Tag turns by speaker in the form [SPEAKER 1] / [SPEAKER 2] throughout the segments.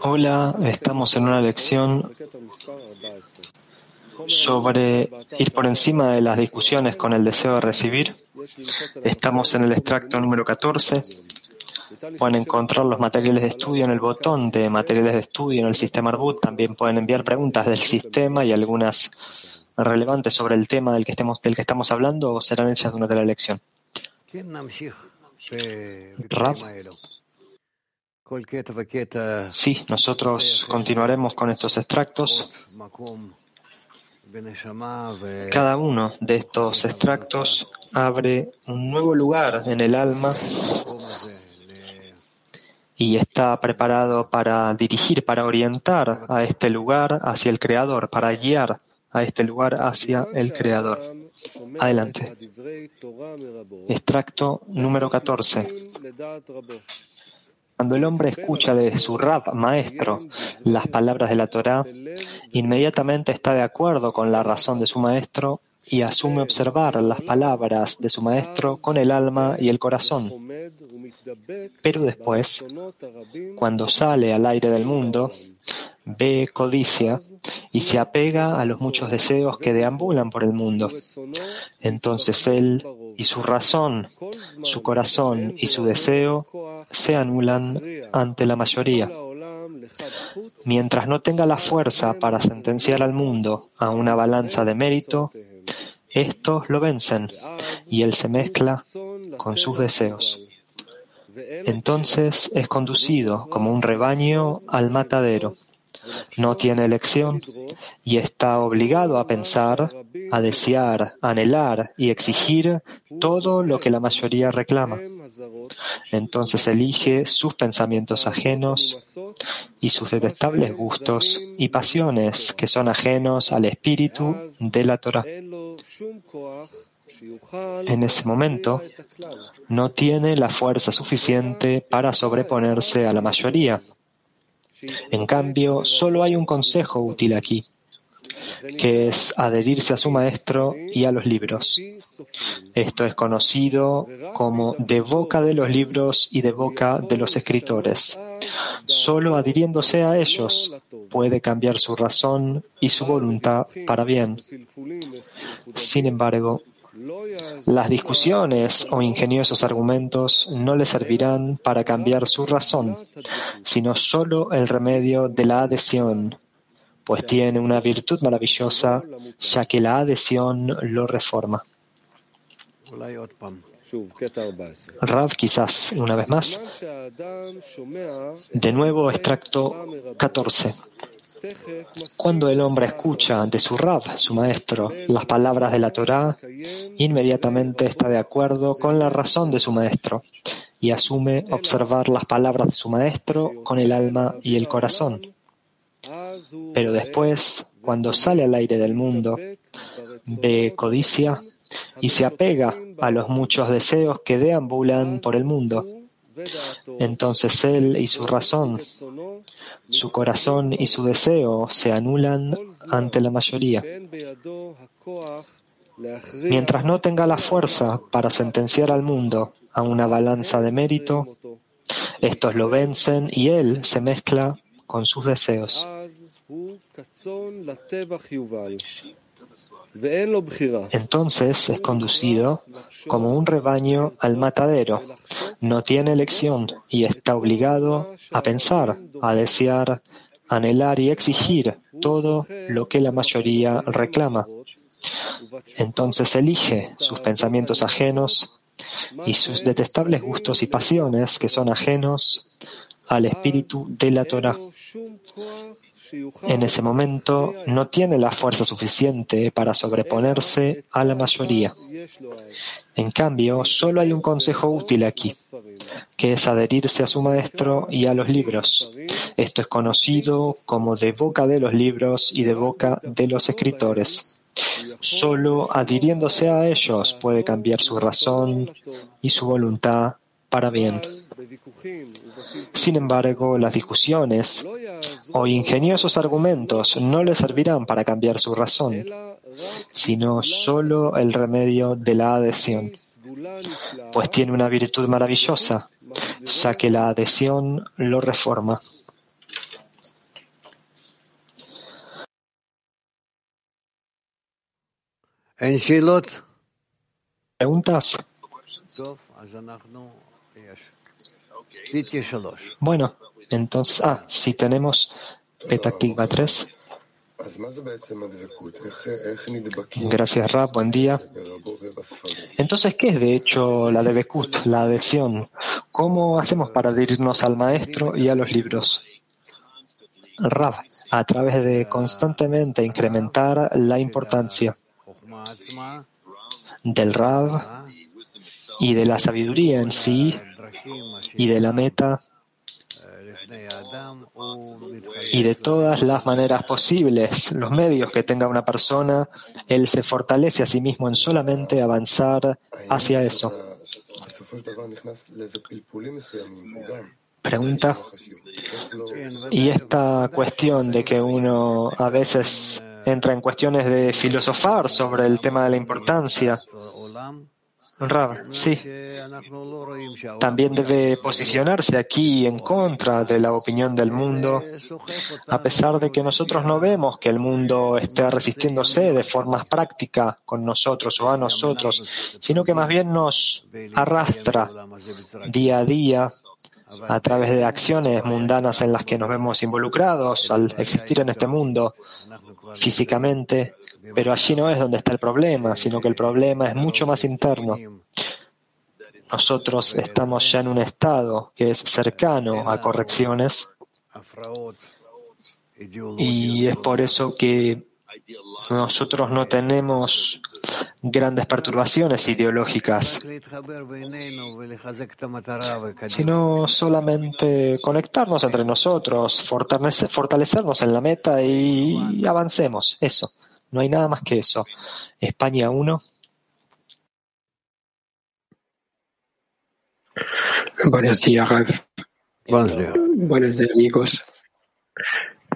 [SPEAKER 1] Hola, estamos en una lección sobre ir por encima de las discusiones con el deseo de recibir. Estamos en el extracto número 14. Pueden encontrar los materiales de estudio en el botón de materiales de estudio en el sistema Arbut. También pueden enviar preguntas del sistema y algunas relevantes sobre el tema del que, estemos, del que estamos hablando o serán hechas durante la lección. Rab. Sí, nosotros continuaremos con estos extractos. Cada uno de estos extractos abre un nuevo lugar en el alma y está preparado para dirigir, para orientar a este lugar hacia el Creador, para guiar a este lugar hacia el Creador. Adelante. Extracto número 14. Cuando el hombre escucha de su rab maestro las palabras de la Torá, inmediatamente está de acuerdo con la razón de su maestro y asume observar las palabras de su maestro con el alma y el corazón. Pero después, cuando sale al aire del mundo, ve codicia y se apega a los muchos deseos que deambulan por el mundo. Entonces él y su razón, su corazón y su deseo se anulan ante la mayoría. Mientras no tenga la fuerza para sentenciar al mundo a una balanza de mérito, estos lo vencen y él se mezcla con sus deseos. Entonces es conducido como un rebaño al matadero no tiene elección y está obligado a pensar, a desear, anhelar y exigir todo lo que la mayoría reclama. Entonces elige sus pensamientos ajenos y sus detestables gustos y pasiones que son ajenos al espíritu de la Torah. En ese momento, no tiene la fuerza suficiente para sobreponerse a la mayoría en cambio, solo hay un consejo útil aquí, que es adherirse a su maestro y a los libros. Esto es conocido como de boca de los libros y de boca de los escritores. Solo adhiriéndose a ellos puede cambiar su razón y su voluntad para bien. Sin embargo, las discusiones o ingeniosos argumentos no le servirán para cambiar su razón, sino solo el remedio de la adhesión, pues tiene una virtud maravillosa, ya que la adhesión lo reforma. Rav, quizás una vez más. De nuevo, extracto 14. Cuando el hombre escucha de su Rab, su maestro, las palabras de la Torá, inmediatamente está de acuerdo con la razón de su maestro y asume observar las palabras de su maestro con el alma y el corazón. Pero después, cuando sale al aire del mundo, ve codicia y se apega a los muchos deseos que deambulan por el mundo. Entonces él y su razón su corazón y su deseo se anulan ante la mayoría. Mientras no tenga la fuerza para sentenciar al mundo a una balanza de mérito, estos lo vencen y él se mezcla con sus deseos. Entonces es conducido como un rebaño al matadero. No tiene elección y está obligado a pensar, a desear, anhelar y exigir todo lo que la mayoría reclama. Entonces elige sus pensamientos ajenos y sus detestables gustos y pasiones que son ajenos al espíritu de la Torah en ese momento no tiene la fuerza suficiente para sobreponerse a la mayoría. En cambio, solo hay un consejo útil aquí, que es adherirse a su maestro y a los libros. Esto es conocido como de boca de los libros y de boca de los escritores. Solo adhiriéndose a ellos puede cambiar su razón y su voluntad para bien. Sin embargo, las discusiones o ingeniosos argumentos no le servirán para cambiar su razón, sino solo el remedio de la adhesión. pues tiene una virtud maravillosa, ya que la adhesión lo reforma. ¿Preguntas? Bueno, entonces, ah, si tenemos Petaktikva 3. Gracias, Rab. Buen día. Entonces, ¿qué es de hecho la Debekut, la adhesión? ¿Cómo hacemos para adherirnos al maestro y a los libros? Rab, a través de constantemente incrementar la importancia del Rab y de la sabiduría en sí y de la meta y de todas las maneras posibles, los medios que tenga una persona, él se fortalece a sí mismo en solamente avanzar hacia eso. Pregunta. Y esta cuestión de que uno a veces entra en cuestiones de filosofar sobre el tema de la importancia sí. También debe posicionarse aquí en contra de la opinión del mundo, a pesar de que nosotros no vemos que el mundo esté resistiéndose de forma práctica con nosotros o a nosotros, sino que más bien nos arrastra día a día a través de acciones mundanas en las que nos vemos involucrados al existir en este mundo físicamente pero allí no es donde está el problema, sino que el problema es mucho más interno. Nosotros estamos ya en un estado que es cercano a correcciones y es por eso que nosotros no tenemos grandes perturbaciones ideológicas, sino solamente conectarnos entre nosotros, fortalecernos en la meta y avancemos. Eso. No hay nada más que eso. España 1.
[SPEAKER 2] Buenos días, Rav.
[SPEAKER 3] Buenos días.
[SPEAKER 2] Buenos días, amigos.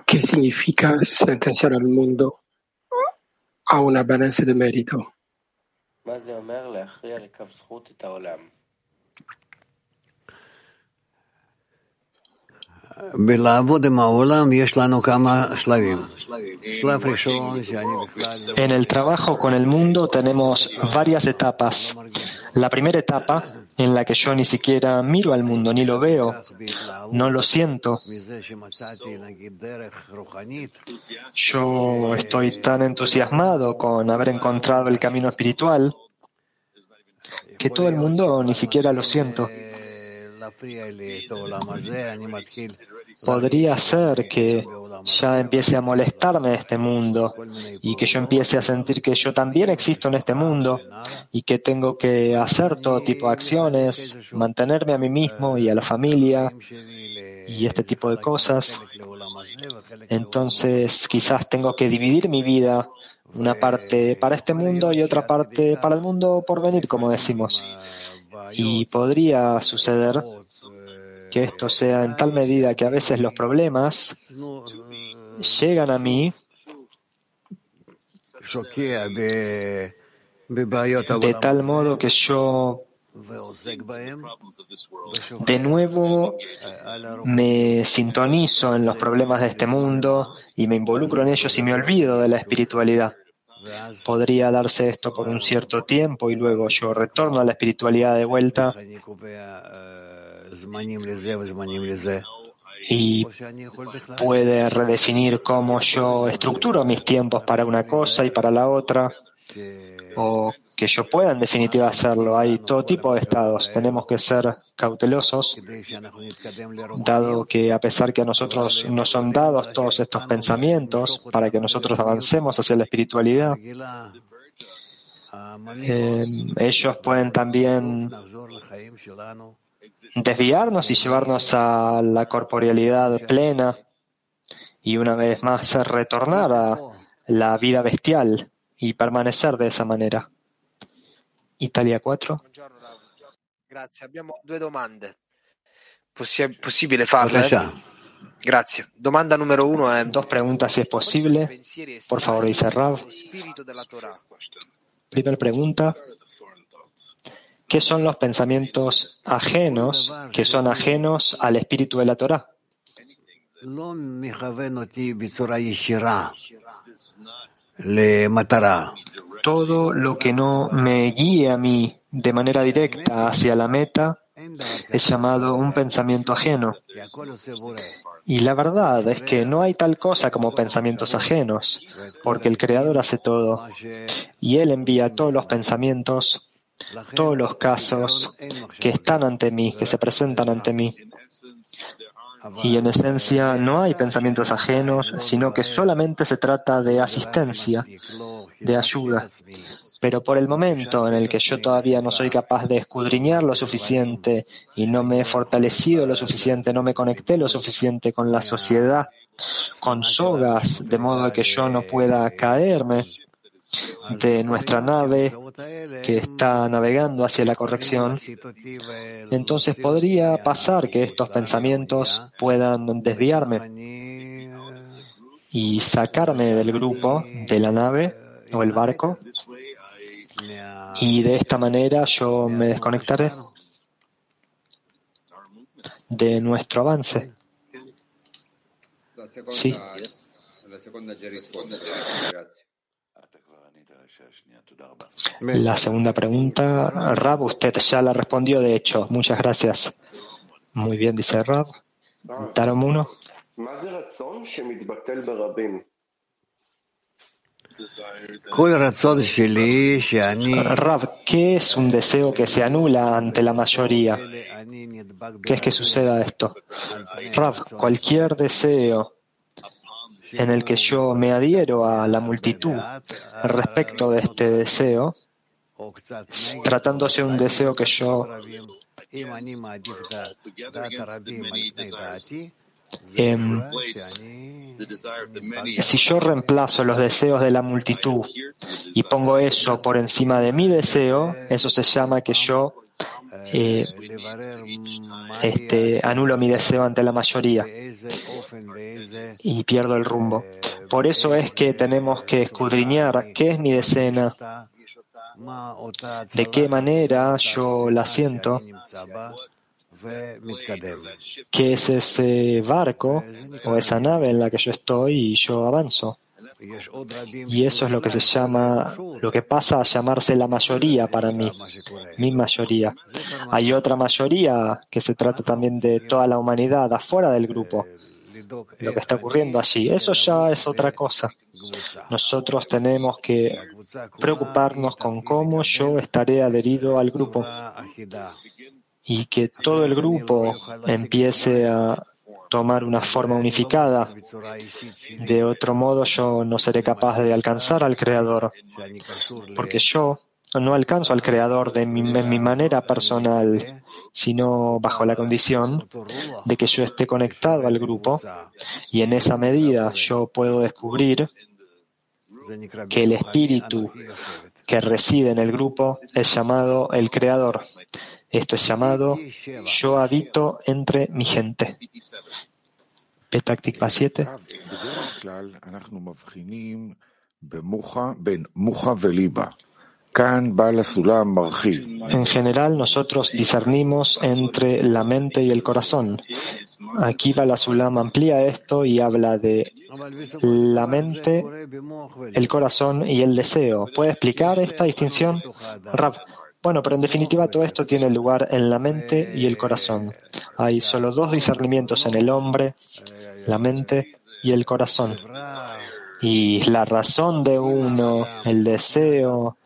[SPEAKER 2] ¿Qué significa sentenciar al mundo a una balanza de mérito?
[SPEAKER 1] En el trabajo con el mundo tenemos varias etapas. La primera etapa, en la que yo ni siquiera miro al mundo, ni lo veo, no lo siento. Yo estoy tan entusiasmado con haber encontrado el camino espiritual que todo el mundo ni siquiera lo siento. Podría ser que ya empiece a molestarme este mundo y que yo empiece a sentir que yo también existo en este mundo y que tengo que hacer todo tipo de acciones, mantenerme a mí mismo y a la familia y este tipo de cosas. Entonces quizás tengo que dividir mi vida, una parte para este mundo y otra parte para el mundo por venir, como decimos. Y podría suceder que esto sea en tal medida que a veces los problemas llegan a mí de tal modo que yo de nuevo me sintonizo en los problemas de este mundo y me involucro en ellos y me olvido de la espiritualidad. Podría darse esto por un cierto tiempo y luego yo retorno a la espiritualidad de vuelta. Y puede redefinir cómo yo estructuro mis tiempos para una cosa y para la otra, o que yo pueda en definitiva hacerlo. Hay todo tipo de estados. Tenemos que ser cautelosos, dado que a pesar que a nosotros nos son dados todos estos pensamientos para que nosotros avancemos hacia la espiritualidad, eh, ellos pueden también desviarnos y llevarnos a la corporealidad plena y una vez más retornar a la vida bestial y permanecer de esa manera. Italia 4.
[SPEAKER 4] Grazie, abbiamo due domande. Possi- possibile farle? Grazie. Domanda numero uno è...
[SPEAKER 1] Dos preguntas si es posible. Por favor, dice Rav. Primera pregunta. ¿Qué son los pensamientos ajenos que son ajenos al espíritu de la Torah? Todo lo que no me guíe a mí de manera directa hacia la meta es llamado un pensamiento ajeno. Y la verdad es que no hay tal cosa como pensamientos ajenos, porque el Creador hace todo y Él envía todos los pensamientos, todos los casos que están ante mí, que se presentan ante mí. Y en esencia no hay pensamientos ajenos, sino que solamente se trata de asistencia, de ayuda. Pero por el momento en el que yo todavía no soy capaz de escudriñar lo suficiente y no me he fortalecido lo suficiente, no me conecté lo suficiente con la sociedad, con sogas, de modo que yo no pueda caerme de nuestra nave que está navegando hacia la corrección, entonces podría pasar que estos pensamientos puedan desviarme y sacarme del grupo, de la nave o el barco. Y de esta manera yo me desconectaré de nuestro avance. Sí. La segunda pregunta, Rab, usted ya la respondió, de hecho. Muchas gracias. Muy bien, dice Rab. Tarom 1. Rav, ¿qué es un deseo que se anula ante la mayoría? ¿Qué es que suceda esto? Rav, cualquier deseo en el que yo me adhiero a la multitud respecto de este deseo, tratándose de un deseo que yo Em, si yo reemplazo los deseos de la multitud y pongo eso por encima de mi deseo, eso se llama que yo eh, este, anulo mi deseo ante la mayoría y pierdo el rumbo. Por eso es que tenemos que escudriñar qué es mi decena, de qué manera yo la siento ¿Qué es ese barco o esa nave en la que yo estoy y yo avanzo? Y eso es lo que se llama, lo que pasa a llamarse la mayoría para mí, mi mayoría. Hay otra mayoría que se trata también de toda la humanidad afuera del grupo, lo que está ocurriendo allí. Eso ya es otra cosa. Nosotros tenemos que preocuparnos con cómo yo estaré adherido al grupo y que todo el grupo empiece a tomar una forma unificada. De otro modo, yo no seré capaz de alcanzar al Creador, porque yo no alcanzo al Creador de mi, mi manera personal, sino bajo la condición de que yo esté conectado al grupo y en esa medida yo puedo descubrir que el espíritu que reside en el grupo es llamado el Creador. Esto es llamado Yo habito entre mi gente. Petactikva 7. En general, nosotros discernimos entre la mente y el corazón. Aquí Balasulam amplía esto y habla de la mente, el corazón y el deseo. ¿Puede explicar esta distinción? Rab, bueno, pero en definitiva todo esto tiene lugar en la mente y el corazón. Hay solo dos discernimientos en el hombre, la mente y el corazón. Y la razón de uno, el deseo,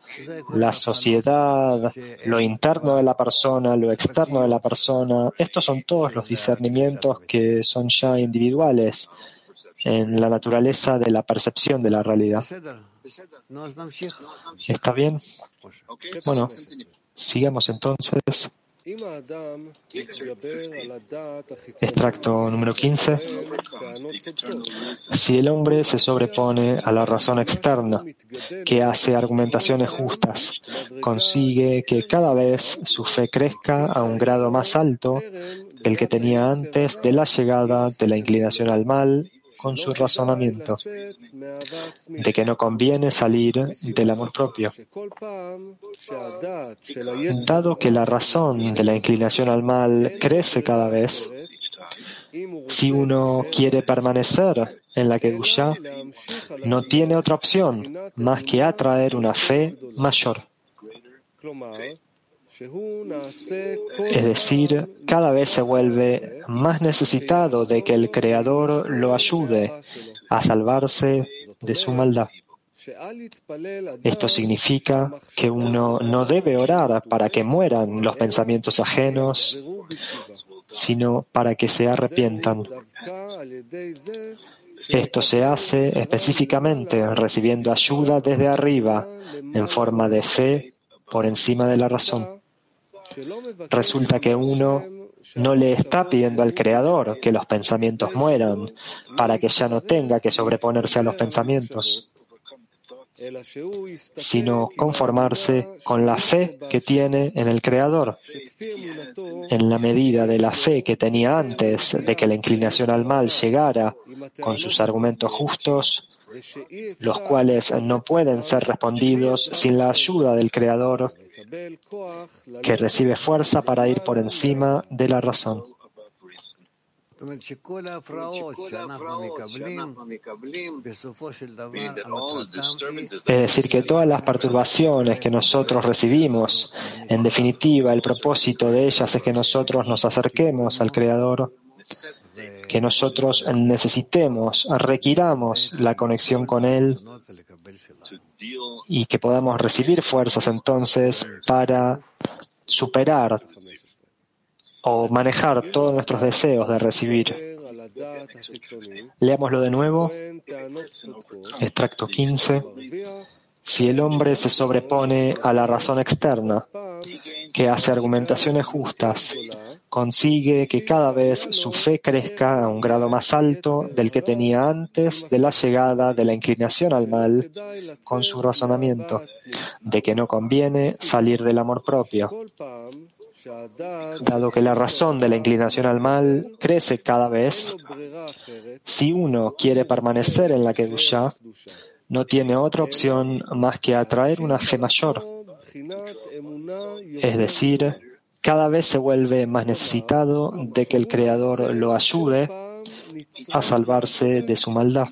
[SPEAKER 1] la sociedad, lo interno de la persona, lo externo de la persona, estos son todos los discernimientos que son ya individuales en la naturaleza de la percepción de la realidad. ¿Está bien? Bueno, sigamos entonces. Extracto número 15. Si el hombre se sobrepone a la razón externa, que hace argumentaciones justas, consigue que cada vez su fe crezca a un grado más alto del que tenía antes de la llegada de la inclinación al mal con su razonamiento de que no conviene salir del amor propio. Dado que la razón de la inclinación al mal crece cada vez, si uno quiere permanecer en la Kedusha, no tiene otra opción más que atraer una fe mayor. Es decir, cada vez se vuelve más necesitado de que el Creador lo ayude a salvarse de su maldad. Esto significa que uno no debe orar para que mueran los pensamientos ajenos, sino para que se arrepientan. Esto se hace específicamente recibiendo ayuda desde arriba en forma de fe por encima de la razón. Resulta que uno no le está pidiendo al Creador que los pensamientos mueran para que ya no tenga que sobreponerse a los pensamientos, sino conformarse con la fe que tiene en el Creador. En la medida de la fe que tenía antes de que la inclinación al mal llegara con sus argumentos justos, los cuales no pueden ser respondidos sin la ayuda del Creador, que recibe fuerza para ir por encima de la razón. Es decir, que todas las perturbaciones que nosotros recibimos, en definitiva, el propósito de ellas es que nosotros nos acerquemos al Creador, que nosotros necesitemos, requiramos la conexión con Él y que podamos recibir fuerzas entonces para superar o manejar todos nuestros deseos de recibir. Leámoslo de nuevo. Extracto 15. Si el hombre se sobrepone a la razón externa, que hace argumentaciones justas, consigue que cada vez su fe crezca a un grado más alto del que tenía antes de la llegada de la inclinación al mal con su razonamiento de que no conviene salir del amor propio. Dado que la razón de la inclinación al mal crece cada vez, si uno quiere permanecer en la Kedusha, no tiene otra opción más que atraer una fe mayor. Es decir, cada vez se vuelve más necesitado de que el Creador lo ayude a salvarse de su maldad.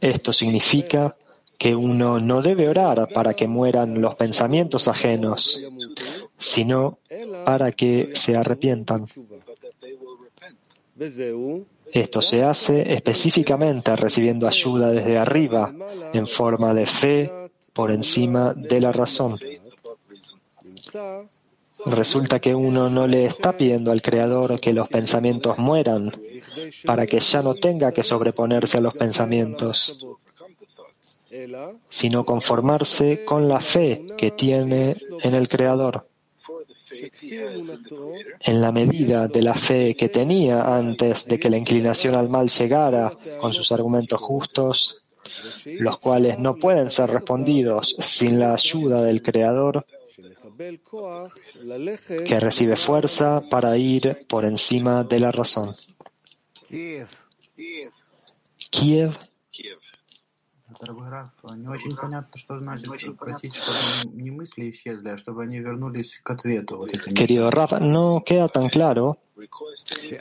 [SPEAKER 1] Esto significa que uno no debe orar para que mueran los pensamientos ajenos, sino para que se arrepientan. Esto se hace específicamente recibiendo ayuda desde arriba en forma de fe por encima de la razón. Resulta que uno no le está pidiendo al Creador que los pensamientos mueran para que ya no tenga que sobreponerse a los pensamientos, sino conformarse con la fe que tiene en el Creador. En la medida de la fe que tenía antes de que la inclinación al mal llegara con sus argumentos justos, los cuales no pueden ser respondidos sin la ayuda del Creador, que recibe fuerza para ir por encima de la razón. Kiev. Querido Rab, no queda tan claro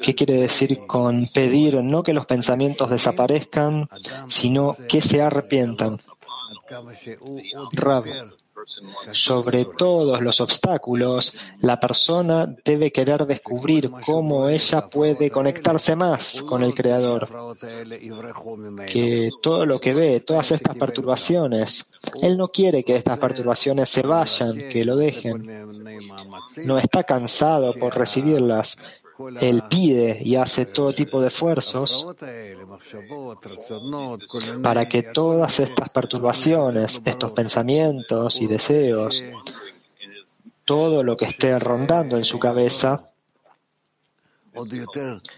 [SPEAKER 1] ¿Qué quiere decir con pedir no que los pensamientos desaparezcan, sino que se arrepientan? Rab, sobre todos los obstáculos, la persona debe querer descubrir cómo ella puede conectarse más con el Creador. Que todo lo que ve, todas estas perturbaciones, él no quiere que estas perturbaciones se vayan, que lo dejen. No está cansado por recibirlas, él pide y hace todo tipo de esfuerzos para que todas estas perturbaciones, estos pensamientos y deseos, todo lo que esté rondando en su cabeza,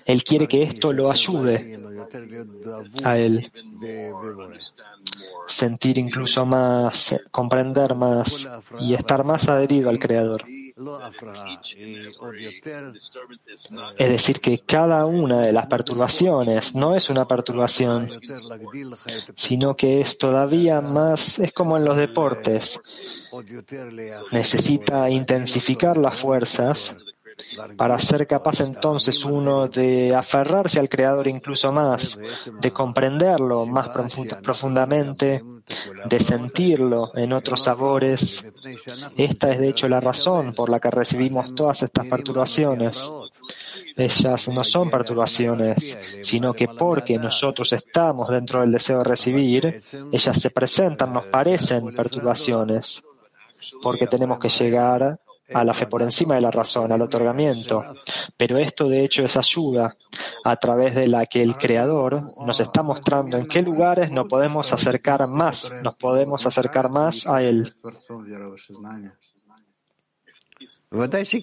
[SPEAKER 1] Él quiere que esto lo ayude a él. sentir incluso más, comprender más y estar más adherido al Creador. Es decir, que cada una de las perturbaciones no es una perturbación, sino que es todavía más, es como en los deportes, necesita intensificar las fuerzas para ser capaz entonces uno de aferrarse al Creador incluso más, de comprenderlo más profundamente, de sentirlo en otros sabores. Esta es de hecho la razón por la que recibimos todas estas perturbaciones. Ellas no son perturbaciones, sino que porque nosotros estamos dentro del deseo de recibir, ellas se presentan, nos parecen perturbaciones, porque tenemos que llegar a la fe por encima de la razón, al otorgamiento. Pero esto de hecho es ayuda a través de la que el Creador nos está mostrando en qué lugares nos podemos acercar más, nos podemos acercar más a Él.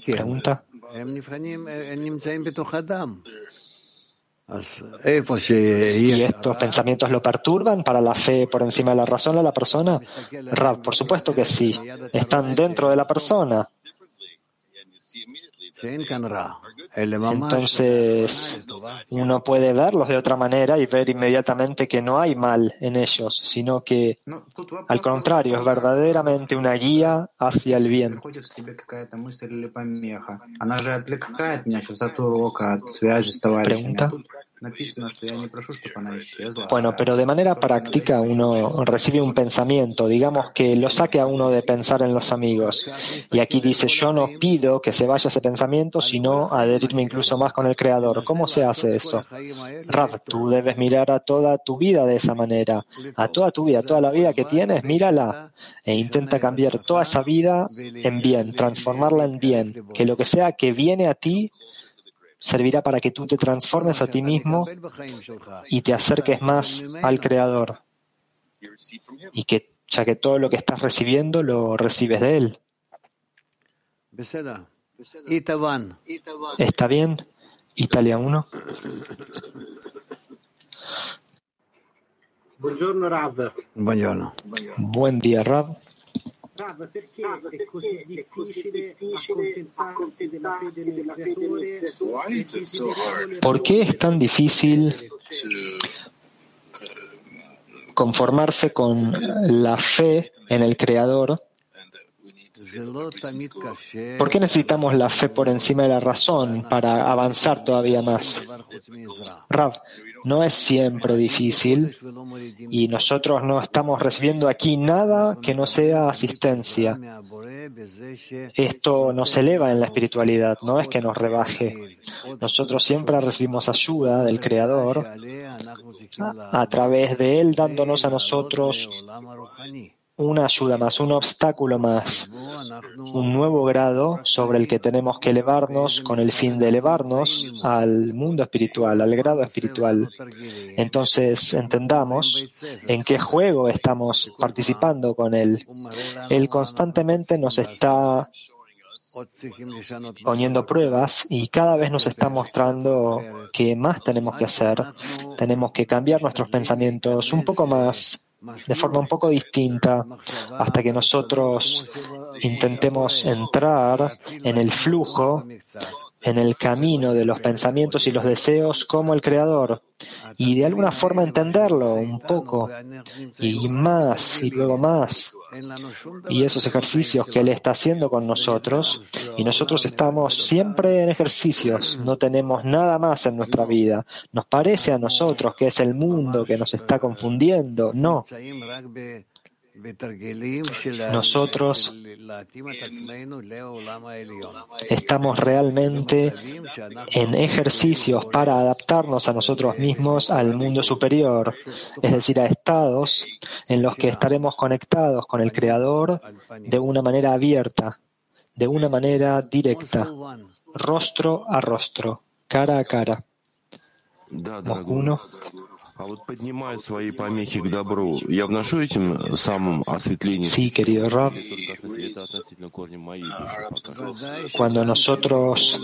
[SPEAKER 1] Pregunta. ¿Y estos pensamientos lo perturban para la fe por encima de la razón a la persona? Rab, por supuesto que sí. Están dentro de la persona. Entonces, uno puede verlos de otra manera y ver inmediatamente que no hay mal en ellos, sino que, al contrario, es verdaderamente una guía hacia el bien. Pregunta. Bueno, pero de manera práctica uno recibe un pensamiento, digamos que lo saque a uno de pensar en los amigos. Y aquí dice, yo no pido que se vaya ese pensamiento, sino adherirme incluso más con el Creador. ¿Cómo se hace eso? Rab, tú debes mirar a toda tu vida de esa manera. A toda tu vida, toda la vida que tienes, mírala e intenta cambiar toda esa vida en bien, transformarla en bien. Que lo que sea que viene a ti servirá para que tú te transformes a ti mismo y te acerques más al Creador. Y que ya que todo lo que estás recibiendo lo recibes de Él. ¿Está bien? Italia 1. Buen día, Rav. Rav, perché è così difficile accontentarsi della fede nel creatore? ¿Por qué es tan difícil conformarse con la fe en el Creador? ¿Por qué necesitamos la fe por encima de la razón para avanzar todavía más? Rav, no es siempre difícil y nosotros no estamos recibiendo aquí nada que no sea asistencia. Esto nos eleva en la espiritualidad, no es que nos rebaje. Nosotros siempre recibimos ayuda del Creador a través de Él dándonos a nosotros una ayuda más, un obstáculo más, un nuevo grado sobre el que tenemos que elevarnos con el fin de elevarnos al mundo espiritual, al grado espiritual. Entonces entendamos en qué juego estamos participando con Él. Él constantemente nos está poniendo pruebas y cada vez nos está mostrando que más tenemos que hacer. Tenemos que cambiar nuestros pensamientos un poco más de forma un poco distinta hasta que nosotros intentemos entrar en el flujo, en el camino de los pensamientos y los deseos como el Creador y de alguna forma entenderlo un poco y más y luego más y esos ejercicios que Él está haciendo con nosotros, y nosotros estamos siempre en ejercicios, no tenemos nada más en nuestra vida. Nos parece a nosotros que es el mundo que nos está confundiendo, no. Nosotros estamos realmente en ejercicios para adaptarnos a nosotros mismos al mundo superior, es decir, a estados en los que estaremos conectados con el Creador de una manera abierta, de una manera directa, rostro a rostro, cara a cara. Sí, querido Rab. Cuando nosotros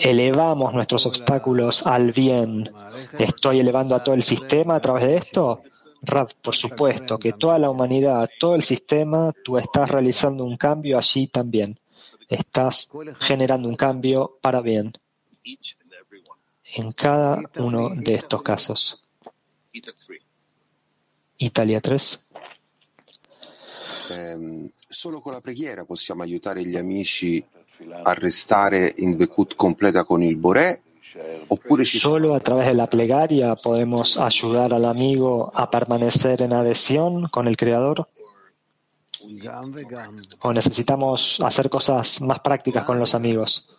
[SPEAKER 1] elevamos nuestros obstáculos al bien, ¿estoy elevando a todo el sistema a través de esto? Rab, por supuesto que toda la humanidad, todo el sistema, tú estás realizando un cambio allí también. Estás generando un cambio para bien en cada uno de estos casos. Italia 3.
[SPEAKER 3] Eh, solo con la preghiera possiamo aiutare gli amici a restare in Vekut completa con il Boré
[SPEAKER 1] Solo a través de la plegaria podemos ayudar al amigo a permanecer en adhesión con el Creador. O necesitamos hacer cosas más prácticas con los amigos.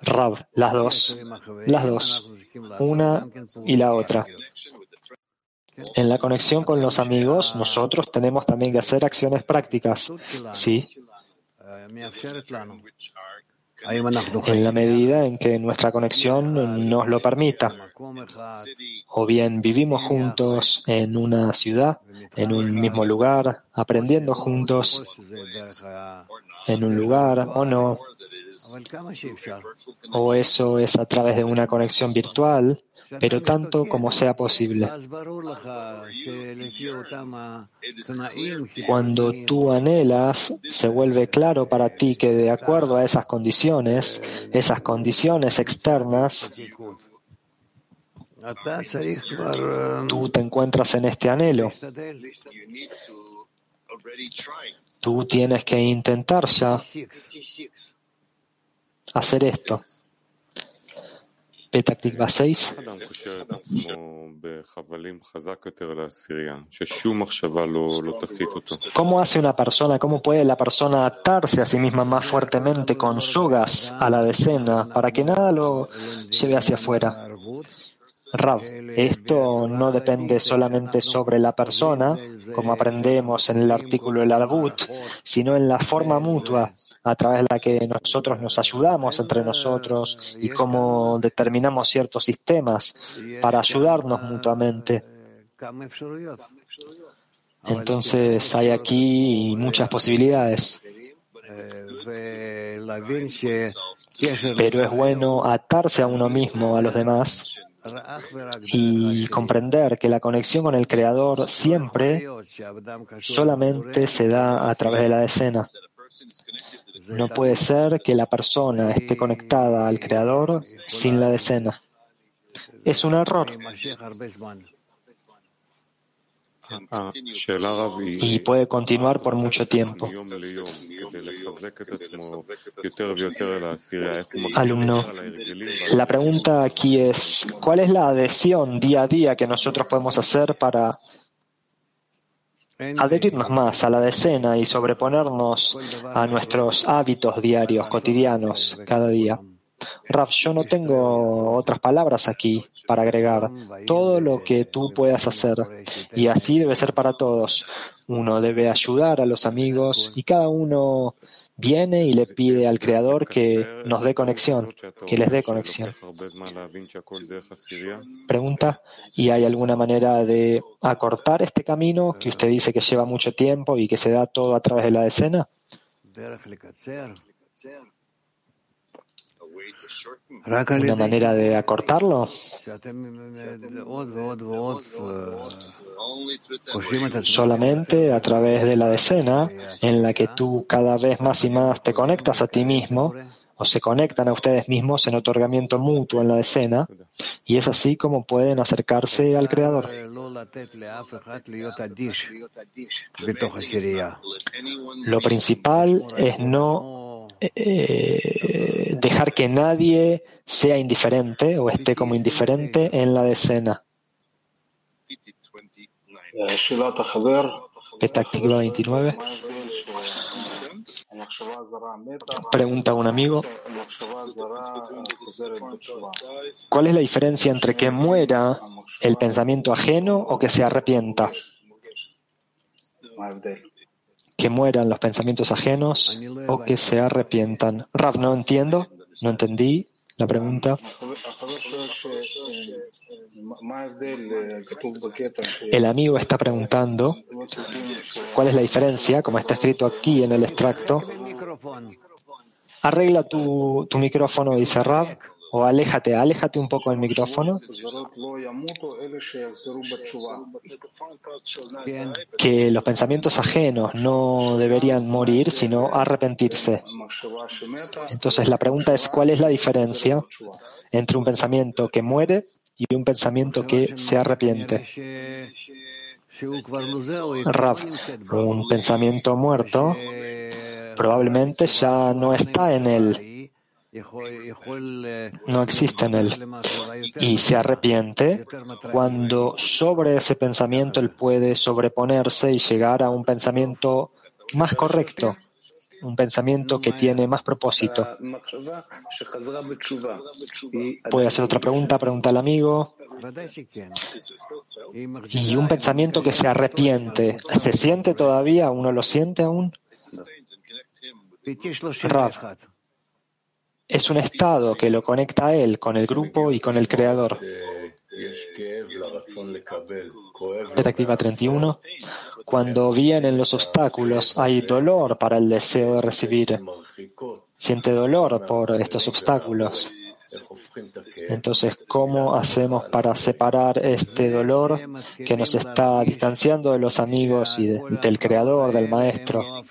[SPEAKER 1] Rab, las dos, las dos, una y la otra. En la conexión con los amigos, nosotros tenemos también que hacer acciones prácticas, sí, en la medida en que nuestra conexión nos lo permita. O bien vivimos juntos en una ciudad, en un mismo lugar, aprendiendo juntos. en un lugar o no. O eso es a través de una conexión virtual pero tanto como sea posible. Cuando tú anhelas, se vuelve claro para ti que de acuerdo a esas condiciones, esas condiciones externas, tú te encuentras en este anhelo. Tú tienes que intentar ya hacer esto. Petaktikva 6. ¿Cómo hace una persona, cómo puede la persona atarse a sí misma más fuertemente con sogas a la decena para que nada lo lleve hacia afuera? Rab, esto no depende solamente sobre la persona, como aprendemos en el artículo del Arbut, sino en la forma mutua a través de la que nosotros nos ayudamos entre nosotros y cómo determinamos ciertos sistemas para ayudarnos mutuamente. Entonces hay aquí muchas posibilidades. Pero es bueno atarse a uno mismo, a los demás, y comprender que la conexión con el Creador siempre solamente se da a través de la decena. No puede ser que la persona esté conectada al Creador sin la decena. Es un error. Y puede continuar por mucho tiempo. Alumno, la pregunta aquí es, ¿cuál es la adhesión día a día que nosotros podemos hacer para adherirnos más a la decena y sobreponernos a nuestros hábitos diarios, cotidianos, cada día? Raf, yo no tengo otras palabras aquí para agregar. Todo lo que tú puedas hacer. Y así debe ser para todos. Uno debe ayudar a los amigos y cada uno viene y le pide al Creador que nos dé conexión, que les dé conexión. Pregunta, ¿y hay alguna manera de acortar este camino que usted dice que lleva mucho tiempo y que se da todo a través de la decena? ¿Una manera de acortarlo? Solamente a través de la decena en la que tú cada vez más y más te conectas a ti mismo o se conectan a ustedes mismos en otorgamiento mutuo en la decena y es así como pueden acercarse al Creador. Lo principal es no eh, dejar que nadie sea indiferente o esté como indiferente en la decena. Petáctica 29. Pregunta un amigo, ¿cuál es la diferencia entre que muera el pensamiento ajeno o que se arrepienta? Que mueran los pensamientos ajenos o que se arrepientan. Rav, no entiendo, no entendí. La pregunta. El amigo está preguntando cuál es la diferencia, como está escrito aquí en el extracto. Arregla tu, micrófono, dice Rab, o aléjate, aléjate un poco del micrófono. Que los pensamientos ajenos no deberían morir, sino arrepentirse. Entonces la pregunta es, ¿cuál es la diferencia entre un pensamiento que muere y un pensamiento que se arrepiente? Rav, un pensamiento muerto probablemente ya no está en él, no existe en él y se arrepiente cuando sobre ese pensamiento él puede sobreponerse y llegar a un pensamiento más correcto, un pensamiento que tiene más propósito. ¿Puede hacer otra pregunta? Pregunta al amigo. Y un pensamiento que se arrepiente, ¿se siente todavía? ¿Uno lo siente aún? Rav, es un estado que lo conecta a él con el grupo y con el creador. Detectiva 31. Cuando vienen los obstáculos, hay dolor para el deseo de recibir. Siente dolor por estos obstáculos. Entonces, ¿cómo hacemos para separar este dolor que nos está distanciando de los amigos y del creador, del maestro?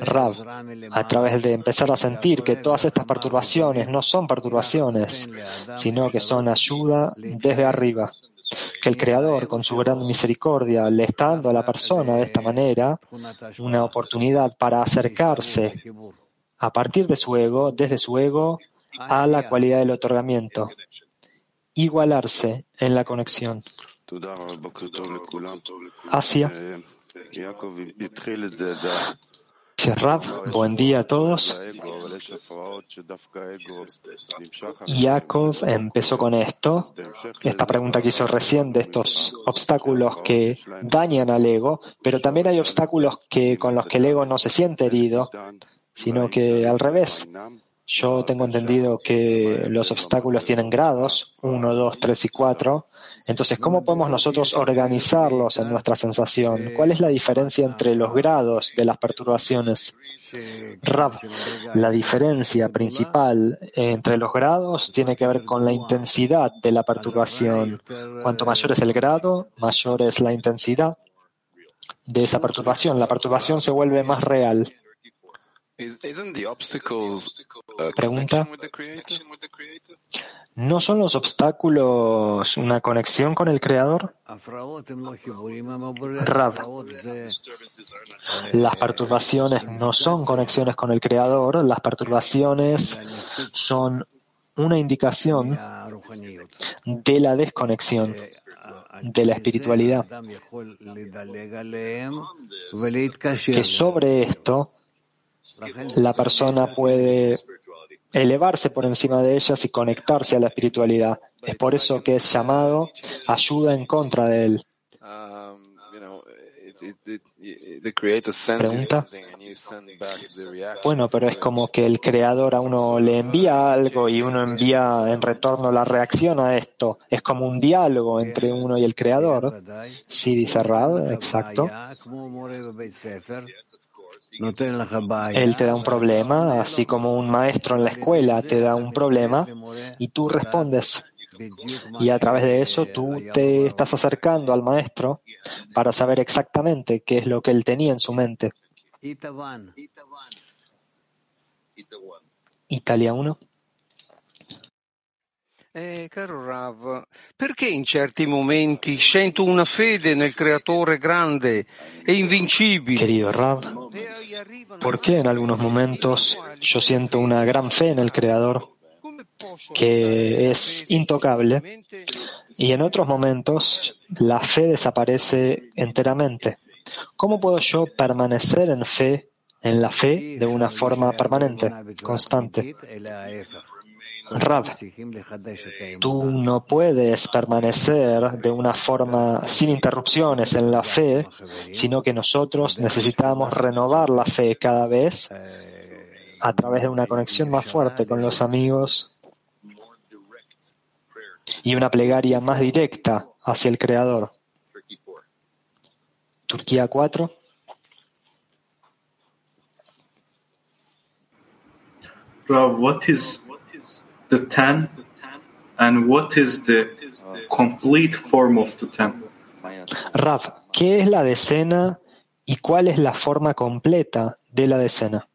[SPEAKER 1] Rav, a través de empezar a sentir que todas estas perturbaciones no son perturbaciones, sino que son ayuda desde arriba que el Creador, con su gran misericordia, le está dando a la persona de esta manera una oportunidad para acercarse a partir de su ego, desde su ego, a la cualidad del otorgamiento, igualarse en la conexión. Asia. Rav, buen día a todos. Yaakov empezó con esto, esta pregunta que hizo recién de estos obstáculos que dañan al ego, pero también hay obstáculos que, con los que el ego no se siente herido, sino que al revés, yo tengo entendido que los obstáculos tienen grados, 1, 2, 3 y 4. Entonces, ¿cómo podemos nosotros organizarlos en nuestra sensación? ¿Cuál es la diferencia entre los grados de las perturbaciones? Rav, la diferencia principal entre los grados tiene que ver con la intensidad de la perturbación. Cuanto mayor es el grado, mayor es la intensidad de esa perturbación. La perturbación se vuelve más real. Pregunta. ¿No son los obstáculos una conexión con el Creador? Rav. Las perturbaciones no son conexiones con el Creador, las perturbaciones son una indicación de la desconexión de la espiritualidad. Que sobre esto la persona puede elevarse por encima de ellas y conectarse a la espiritualidad. Es por eso que es llamado ayuda en contra de él. Pregunta. Bueno, pero es como que el creador a uno le envía algo y uno envía en retorno la reacción a esto. Es como un diálogo entre uno y el creador. Sí, dice Rab, exacto. Él te da un problema, así como un maestro en la escuela te da un problema y tú respondes. Y a través de eso tú te estás acercando al maestro para saber exactamente qué es lo que él tenía en su mente. Italia 1.
[SPEAKER 5] Eh, caro Rav, perché in certi momenti sento una fede nel creatore grande e invincibile?
[SPEAKER 1] Querido Rav, ¿por qué en algunos momentos yo siento una gran fe en el creador que es intocable y en otros momentos la fe desaparece enteramente? ¿Cómo puedo yo permanecer en fe, en la fe de una forma permanente, constante? Rav, tú no puedes permanecer de una forma sin interrupciones en la fe, sino que nosotros necesitamos renovar la fe cada vez a través de una conexión más fuerte con los amigos y una plegaria más directa hacia el Creador. Turquía 4.
[SPEAKER 6] Rav, what the ten and what is the complete form of the ten?
[SPEAKER 1] Rav, ¿qué es la decena y cuál es la forma completa de la decena?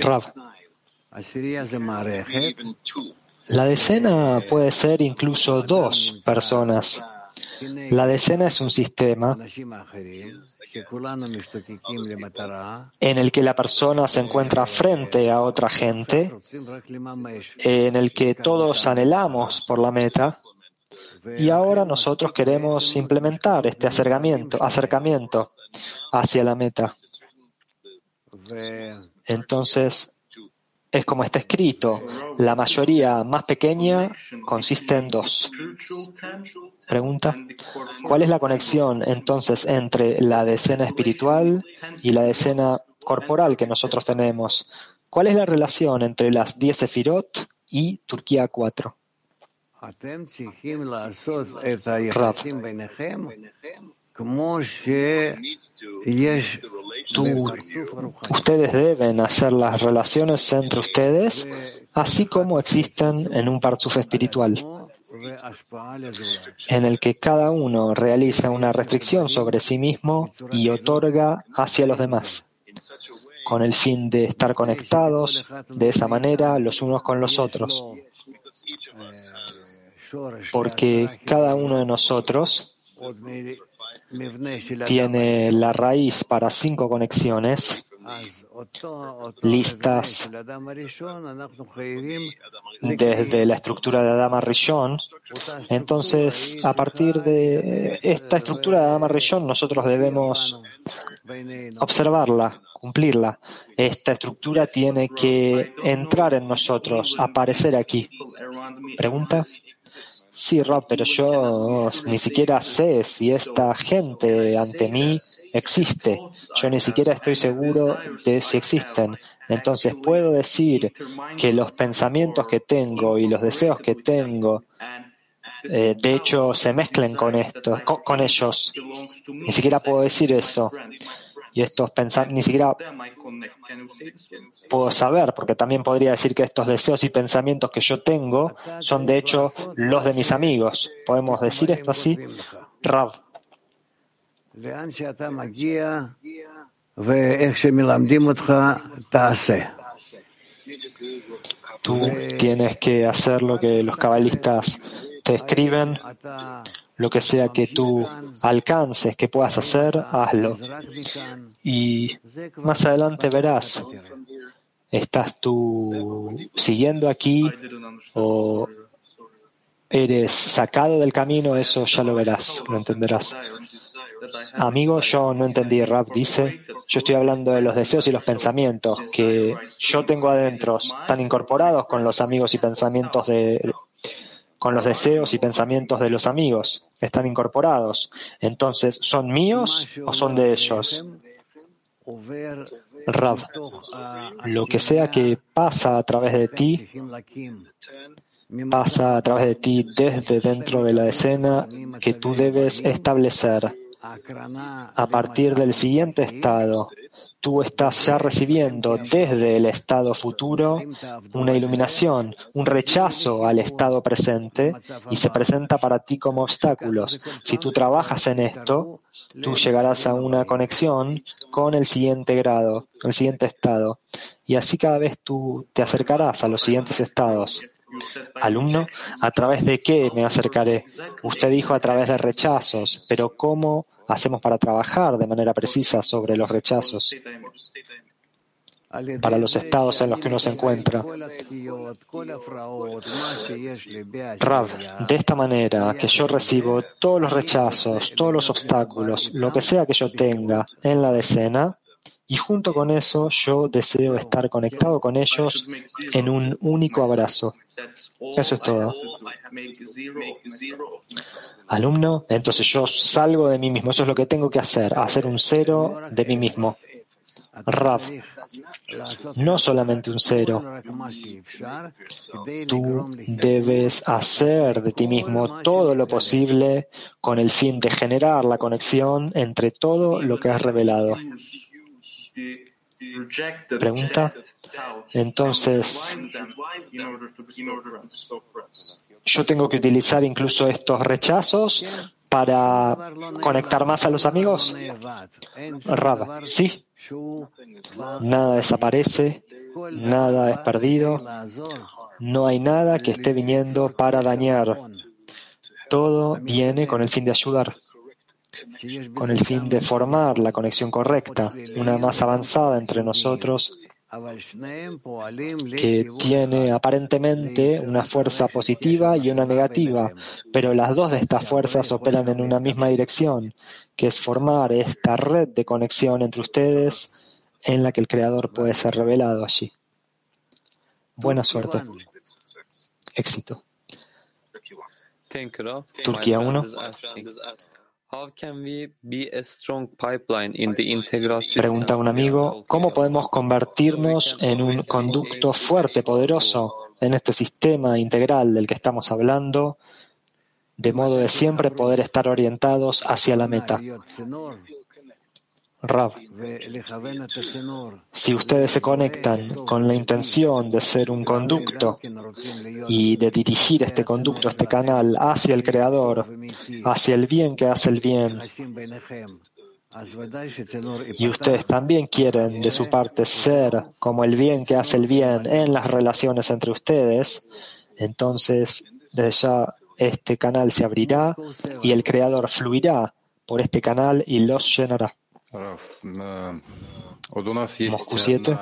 [SPEAKER 1] Rav, la decena puede ser incluso dos personas. La decena es un sistema en el que la persona se encuentra frente a otra gente, en el que todos anhelamos por la meta, y ahora nosotros queremos implementar este acercamiento, acercamiento hacia la meta. Entonces, es como está escrito, la mayoría más pequeña consiste en dos. Pregunta, ¿cuál es la conexión entonces entre la decena espiritual y la decena corporal que nosotros tenemos? ¿Cuál es la relación entre las 10 Sefirot y Turquía 4? Rav, Tú, ustedes deben hacer las relaciones entre ustedes, así como existen en un parzuf espiritual, en el que cada uno realiza una restricción sobre sí mismo y otorga hacia los demás, con el fin de estar conectados de esa manera los unos con los otros. Porque cada uno de nosotros tiene la raíz para cinco conexiones listas desde la estructura de Adama Rishon. Entonces, a partir de esta estructura de Adama Rishon, nosotros debemos observarla, cumplirla. Esta estructura tiene que entrar en nosotros, aparecer aquí. ¿Pregunta? Sí, Rob, pero yo ni siquiera sé si esta gente ante mí existe. Yo ni siquiera estoy seguro de si existen. Entonces puedo decir que los pensamientos que tengo y los deseos que tengo, eh, de hecho, se mezclen con esto, con ellos. Ni siquiera puedo decir eso y estos pensamientos, ni siquiera puedo saber, porque también podría decir que estos deseos y pensamientos que yo tengo son de hecho los de mis amigos. ¿Podemos decir esto así? Rav. Tú tienes que hacer lo que los cabalistas te escriben lo que sea que tú alcances, que puedas hacer, hazlo. Y más adelante verás, ¿estás tú siguiendo aquí o eres sacado del camino? Eso ya lo verás, lo entenderás. Amigo, yo no entendí. Rap dice, yo estoy hablando de los deseos y los pensamientos que yo tengo adentro, están incorporados con los amigos y pensamientos de, con los deseos y pensamientos de los amigos. Están incorporados. Entonces, ¿son míos o son de ellos? Rav, lo que sea que pasa a través de ti, pasa a través de ti desde dentro de la escena que tú debes establecer. A partir del siguiente estado, tú estás ya recibiendo desde el estado futuro una iluminación, un rechazo al estado presente y se presenta para ti como obstáculos. Si tú trabajas en esto, tú llegarás a una conexión con el siguiente grado, el siguiente estado. Y así cada vez tú te acercarás a los siguientes estados. Alumno, ¿a través de qué me acercaré? Usted dijo a través de rechazos, pero ¿cómo hacemos para trabajar de manera precisa sobre los rechazos para los estados en los que uno se encuentra. Rav, de esta manera que yo recibo todos los rechazos, todos los obstáculos, lo que sea que yo tenga en la decena, y junto con eso yo deseo estar conectado con ellos en un único abrazo. Eso es todo. Alumno, entonces yo salgo de mí mismo. Eso es lo que tengo que hacer, hacer un cero de mí mismo. Rav, no solamente un cero. Tú debes hacer de ti mismo todo lo posible con el fin de generar la conexión entre todo lo que has revelado. Pregunta. Entonces, yo tengo que utilizar incluso estos rechazos para conectar más a los amigos. Rav, sí. Nada desaparece, nada es perdido, no hay nada que esté viniendo para dañar. Todo viene con el fin de ayudar con el fin de formar la conexión correcta, una más avanzada entre nosotros que tiene aparentemente una fuerza positiva y una negativa, pero las dos de estas fuerzas operan en una misma dirección, que es formar esta red de conexión entre ustedes en la que el Creador puede ser revelado allí. Buena suerte. Éxito. Turquía 1. Pregunta un amigo, ¿cómo podemos convertirnos en un conducto fuerte, poderoso en este sistema integral del que estamos hablando, de modo de siempre poder estar orientados hacia la meta? Si ustedes se conectan con la intención de ser un conducto y de dirigir este conducto, este canal hacia el Creador, hacia el bien que hace el bien, y ustedes también quieren de su parte ser como el bien que hace el bien en las relaciones entre ustedes, entonces desde ya este canal se abrirá y el Creador fluirá por este canal y los llenará. Раф, Moscú 7.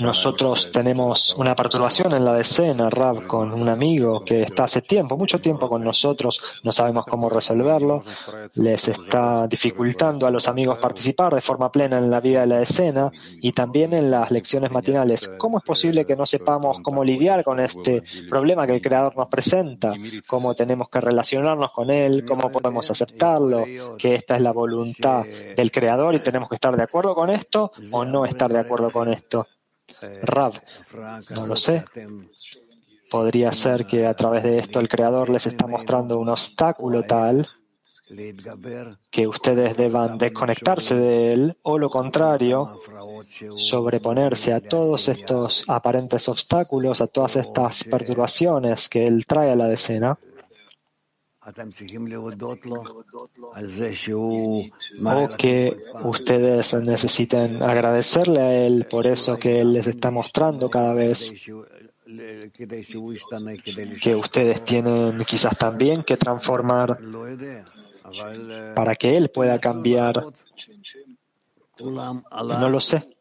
[SPEAKER 1] Nosotros tenemos una perturbación en la decena, Rab, con un amigo que está hace tiempo, mucho tiempo con nosotros, no sabemos cómo resolverlo, les está dificultando a los amigos participar de forma plena en la vida de la decena y también en las lecciones matinales. ¿Cómo es posible que no sepamos cómo lidiar con este problema que el Creador nos presenta? ¿Cómo tenemos que relacionarnos con él? ¿Cómo podemos aceptarlo? ¿Que esta es la voluntad del Creador y tenemos que estar de acuerdo con esto o no estar de acuerdo con esto? Rab, no lo sé. Podría ser que a través de esto el Creador les está mostrando un obstáculo tal que ustedes deban desconectarse de él o lo contrario, sobreponerse a todos estos aparentes obstáculos, a todas estas perturbaciones que él trae a la decena o que ustedes necesiten agradecerle a Él por eso que Él les está mostrando cada vez. que ustedes tienen quizás también que transformar para que Él pueda cambiar. No lo sé.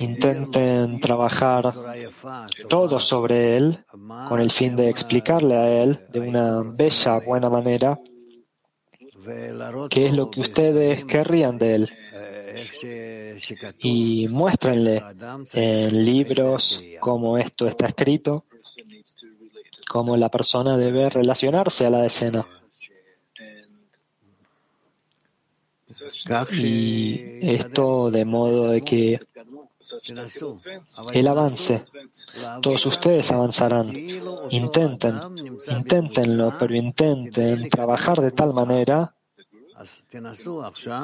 [SPEAKER 1] Intenten trabajar todo sobre él con el fin de explicarle a él de una bella, buena manera qué es lo que ustedes querrían de él. Y muéstrenle en libros cómo esto está escrito, cómo la persona debe relacionarse a la escena. Y esto de modo de que el avance, todos ustedes avanzarán. Intenten, inténtenlo, pero intenten trabajar de tal manera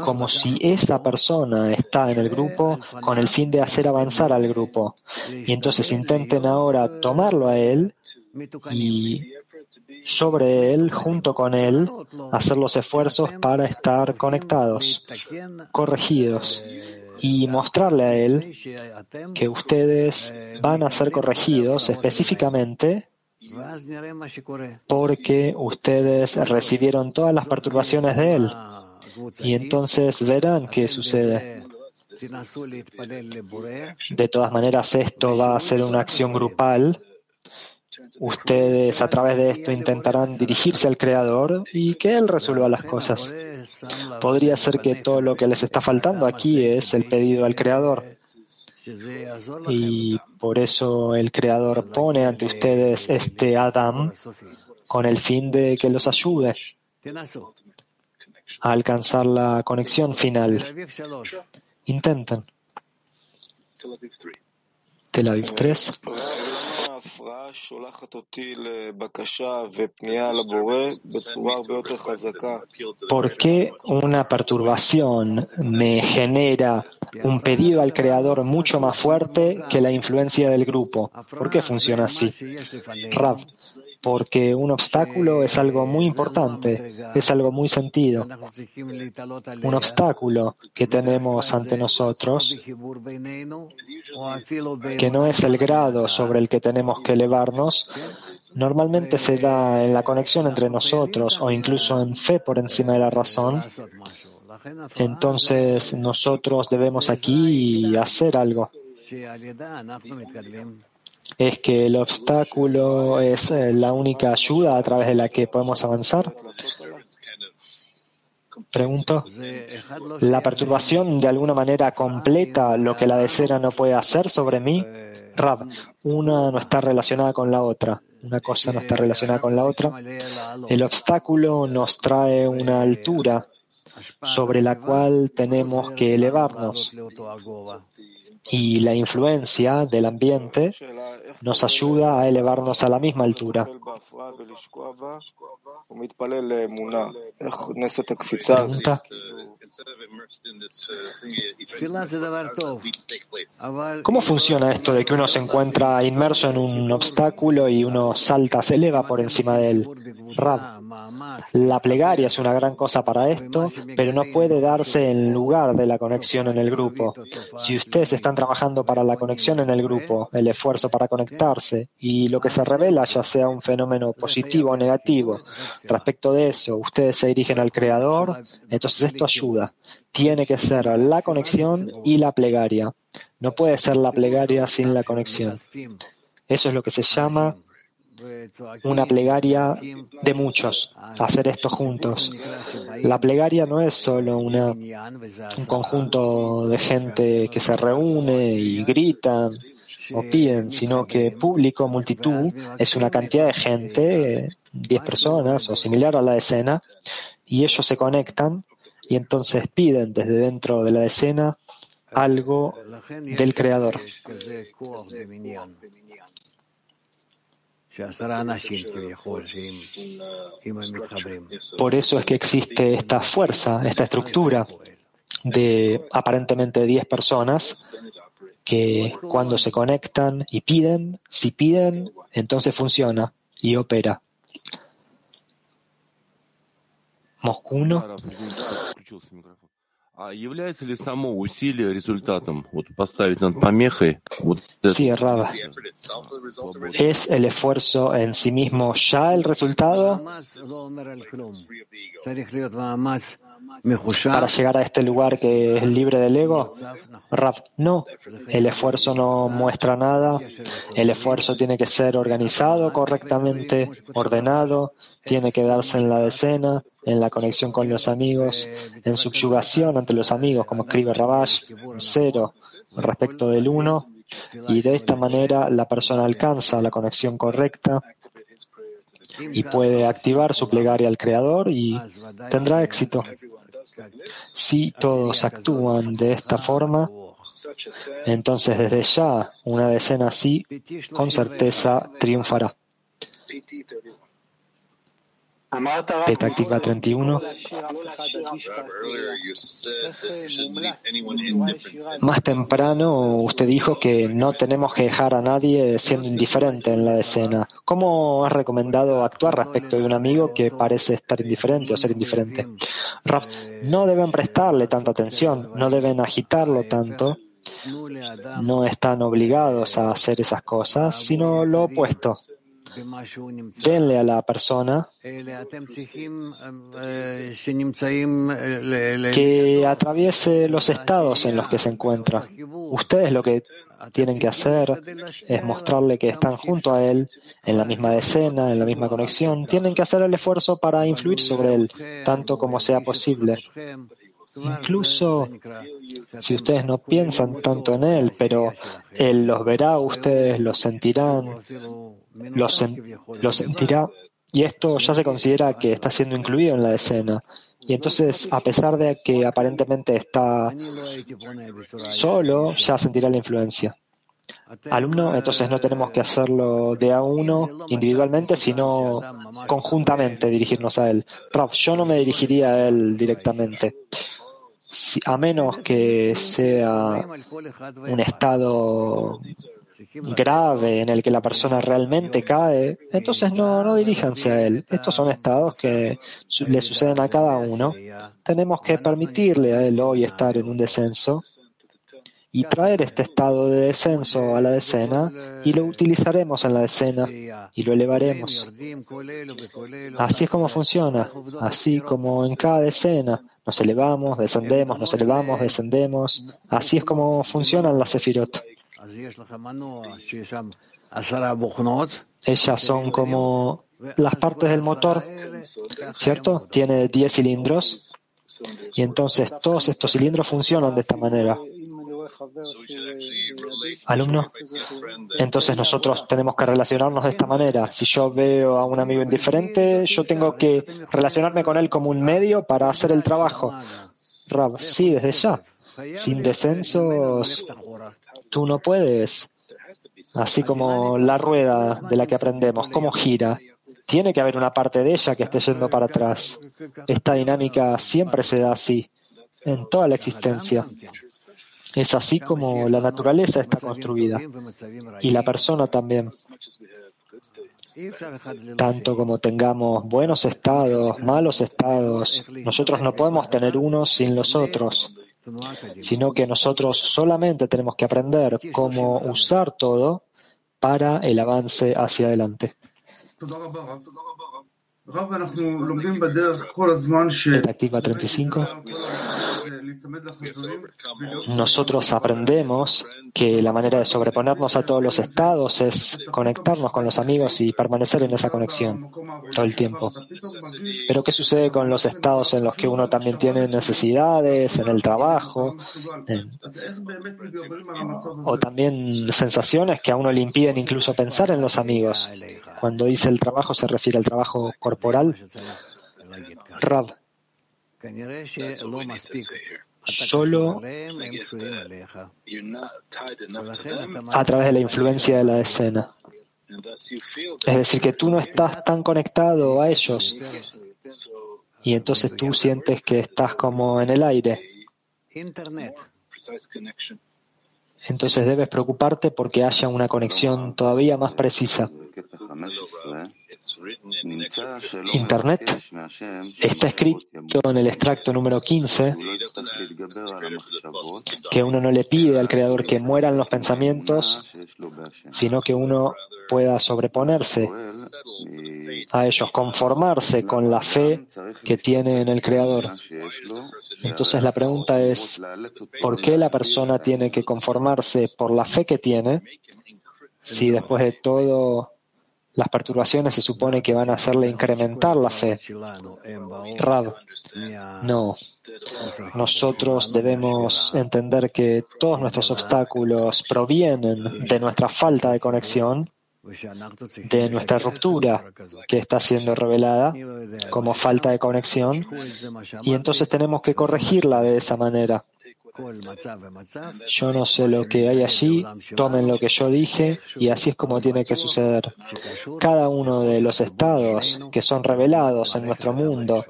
[SPEAKER 1] como si esa persona está en el grupo con el fin de hacer avanzar al grupo. Y entonces intenten ahora tomarlo a él y sobre él, junto con él, hacer los esfuerzos para estar conectados, corregidos y mostrarle a él que ustedes van a ser corregidos específicamente porque ustedes recibieron todas las perturbaciones de él. Y entonces verán qué sucede. De todas maneras, esto va a ser una acción grupal Ustedes a través de esto intentarán dirigirse al Creador y que Él resuelva las cosas. Podría ser que todo lo que les está faltando aquí es el pedido al Creador. Y por eso el Creador pone ante ustedes este Adam con el fin de que los ayude a alcanzar la conexión final. Intenten. Tel Aviv 3. ¿Por qué una perturbación me genera un pedido al Creador mucho más fuerte que la influencia del grupo? ¿Por qué funciona así? Rav, porque un obstáculo es algo muy importante, es algo muy sentido. Un obstáculo que tenemos ante nosotros, que no es el grado sobre el que tenemos que elevarnos, normalmente se da en la conexión entre nosotros o incluso en fe por encima de la razón. Entonces nosotros debemos aquí hacer algo es que el obstáculo es eh, la única ayuda a través de la que podemos avanzar? Pregunto, ¿la perturbación de alguna manera completa lo que la decera no puede hacer sobre mí? Rab, una no está relacionada con la otra. Una cosa no está relacionada con la otra. El obstáculo nos trae una altura sobre la cual tenemos que elevarnos y la influencia del ambiente nos ayuda a elevarnos a la misma altura. ¿Cómo funciona esto de que uno se encuentra inmerso en un obstáculo y uno salta, se eleva por encima de él? La plegaria es una gran cosa para esto, pero no puede darse en lugar de la conexión en el grupo. Si ustedes están trabajando para la conexión en el grupo, el esfuerzo para conectarse y lo que se revela, ya sea un fenómeno positivo o negativo, respecto de eso, ustedes se dirigen al Creador, entonces esto ayuda. Tiene que ser la conexión y la plegaria. No puede ser la plegaria sin la conexión. Eso es lo que se llama una plegaria de muchos, hacer esto juntos. La plegaria no es solo una, un conjunto de gente que se reúne y gritan o piden, sino que público, multitud, es una cantidad de gente, 10 personas o similar a la escena, y ellos se conectan y entonces piden desde dentro de la escena algo del Creador. Por eso es que existe esta fuerza, esta estructura de aparentemente 10 personas que cuando se conectan y piden, si piden, entonces funciona y opera. Moscú 1. Sí, Raba. ¿Es el esfuerzo en sí mismo ya el resultado? Para llegar a este lugar que es libre del ego, Rab, no. El esfuerzo no muestra nada. El esfuerzo tiene que ser organizado correctamente, ordenado, tiene que darse en la decena, en la conexión con los amigos, en subyugación ante los amigos, como escribe Rabash, cero respecto del uno, y de esta manera la persona alcanza la conexión correcta y puede activar su plegaria al Creador y tendrá éxito. Si todos actúan de esta forma, entonces desde ya una decena así con certeza triunfará. Petactiva 31. Más temprano usted dijo que no tenemos que dejar a nadie siendo indiferente en la escena. ¿Cómo has recomendado actuar respecto de un amigo que parece estar indiferente o ser indiferente? no deben prestarle tanta atención, no deben agitarlo tanto. No están obligados a hacer esas cosas, sino lo opuesto denle a la persona que atraviese los estados en los que se encuentra. Ustedes lo que tienen que hacer es mostrarle que están junto a él, en la misma decena, en la misma conexión. Tienen que hacer el esfuerzo para influir sobre él, tanto como sea posible. Incluso si ustedes no piensan tanto en él, pero él los verá, ustedes los sentirán, los, sentirá Y esto ya se considera que está siendo incluido en la escena. Y entonces, a pesar de que aparentemente está solo, ya sentirá la influencia. Alumno, entonces no tenemos que hacerlo de a uno individualmente, sino conjuntamente dirigirnos a él. Raf, yo no me dirigiría a él directamente. a menos que sea un estado grave en el que la persona realmente cae, entonces no, no diríjanse a él. Estos son estados que le suceden a cada uno. Tenemos que permitirle a él hoy estar en un descenso y traer este estado de descenso a la decena y lo utilizaremos en la decena y lo elevaremos. Así es como funciona, así como en cada decena nos elevamos, descendemos, nos elevamos, descendemos. Así es como funcionan las sefirot. Ellas son como las partes del motor, ¿cierto? Tiene 10 cilindros y entonces todos estos cilindros funcionan de esta manera. Alumno, entonces nosotros tenemos que relacionarnos de esta manera. Si yo veo a un amigo indiferente, yo tengo que relacionarme con él como un medio para hacer el trabajo. Rab, sí, desde ya. Sin descensos, tú no puedes. Así como la rueda de la que aprendemos, cómo gira. Tiene que haber una parte de ella que esté yendo para atrás. Esta dinámica siempre se da así, en toda la existencia. Es así como la naturaleza está construida y la persona también. Tanto como tengamos buenos estados, malos estados, nosotros no podemos tener unos sin los otros, sino que nosotros solamente tenemos que aprender cómo usar todo para el avance hacia adelante. Activa 35. Nosotros aprendemos que la manera de sobreponernos a todos los estados es conectarnos con los amigos y permanecer en esa conexión todo el tiempo. Pero ¿qué sucede con los estados en los que uno también tiene necesidades, en el trabajo, o también sensaciones que a uno le impiden incluso pensar en los amigos? Cuando dice el trabajo se refiere al trabajo corporal. Rab, solo a través de la influencia de la escena. Es decir, que tú no estás tan conectado a ellos y entonces tú sientes que estás como en el aire. Entonces debes preocuparte porque haya una conexión todavía más precisa. Internet está escrito en el extracto número 15 que uno no le pide al Creador que mueran los pensamientos, sino que uno pueda sobreponerse a ellos, conformarse con la fe que tiene en el Creador. Entonces la pregunta es, ¿por qué la persona tiene que conformarse por la fe que tiene si después de todo las perturbaciones se supone que van a hacerle incrementar la fe. Rab, no. Nosotros debemos entender que todos nuestros obstáculos provienen de nuestra falta de conexión, de nuestra ruptura que está siendo revelada como falta de conexión, y entonces tenemos que corregirla de esa manera. Yo no sé lo que hay allí, tomen lo que yo dije y así es como tiene que suceder. Cada uno de los estados que son revelados en nuestro mundo,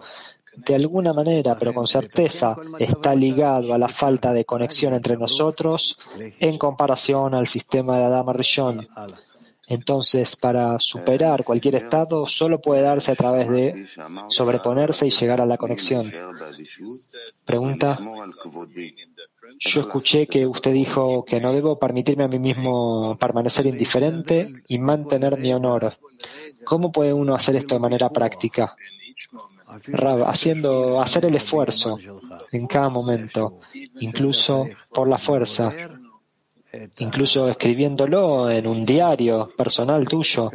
[SPEAKER 1] de alguna manera, pero con certeza, está ligado a la falta de conexión entre nosotros en comparación al sistema de Adama Rishon. Entonces, para superar cualquier estado, solo puede darse a través de sobreponerse y llegar a la conexión. Pregunta. Yo escuché que usted dijo que no debo permitirme a mí mismo permanecer indiferente y mantener mi honor. ¿Cómo puede uno hacer esto de manera práctica? haciendo, hacer el esfuerzo en cada momento, incluso por la fuerza, incluso escribiéndolo en un diario personal tuyo,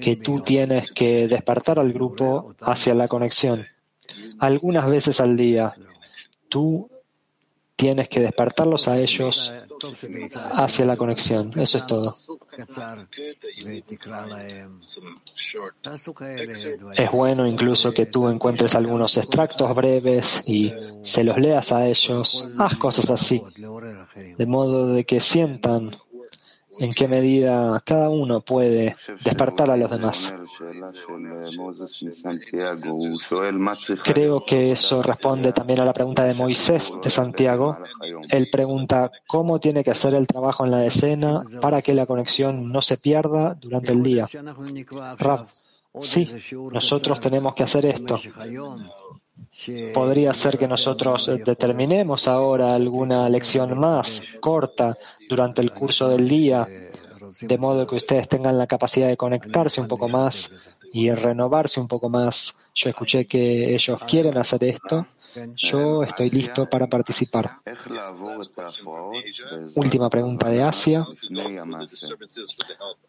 [SPEAKER 1] que tú tienes que despertar al grupo hacia la conexión. Algunas veces al día, tú tienes que despertarlos a ellos hacia la conexión. Eso es todo. Es bueno incluso que tú encuentres algunos extractos breves y se los leas a ellos. Haz cosas así, de modo de que sientan en qué medida cada uno puede despertar a los demás. Creo que eso responde también a la pregunta de Moisés de Santiago. Él pregunta cómo tiene que hacer el trabajo en la decena para que la conexión no se pierda durante el día. Rab, sí, nosotros tenemos que hacer esto. Podría ser que nosotros determinemos ahora alguna lección más corta durante el curso del día, de modo que ustedes tengan la capacidad de conectarse un poco más y renovarse un poco más. Yo escuché que ellos quieren hacer esto. Yo estoy listo para participar. Última pregunta de Asia.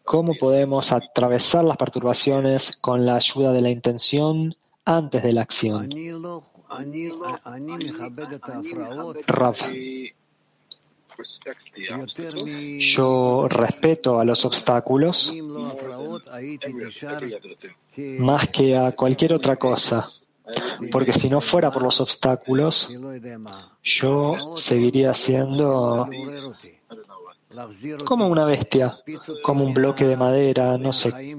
[SPEAKER 1] ¿Cómo podemos atravesar las perturbaciones con la ayuda de la intención antes de la acción. Rav. Yo respeto a los obstáculos más que a cualquier otra cosa, porque si no fuera por los obstáculos, yo seguiría siendo como una bestia, como un bloque de madera, no sé.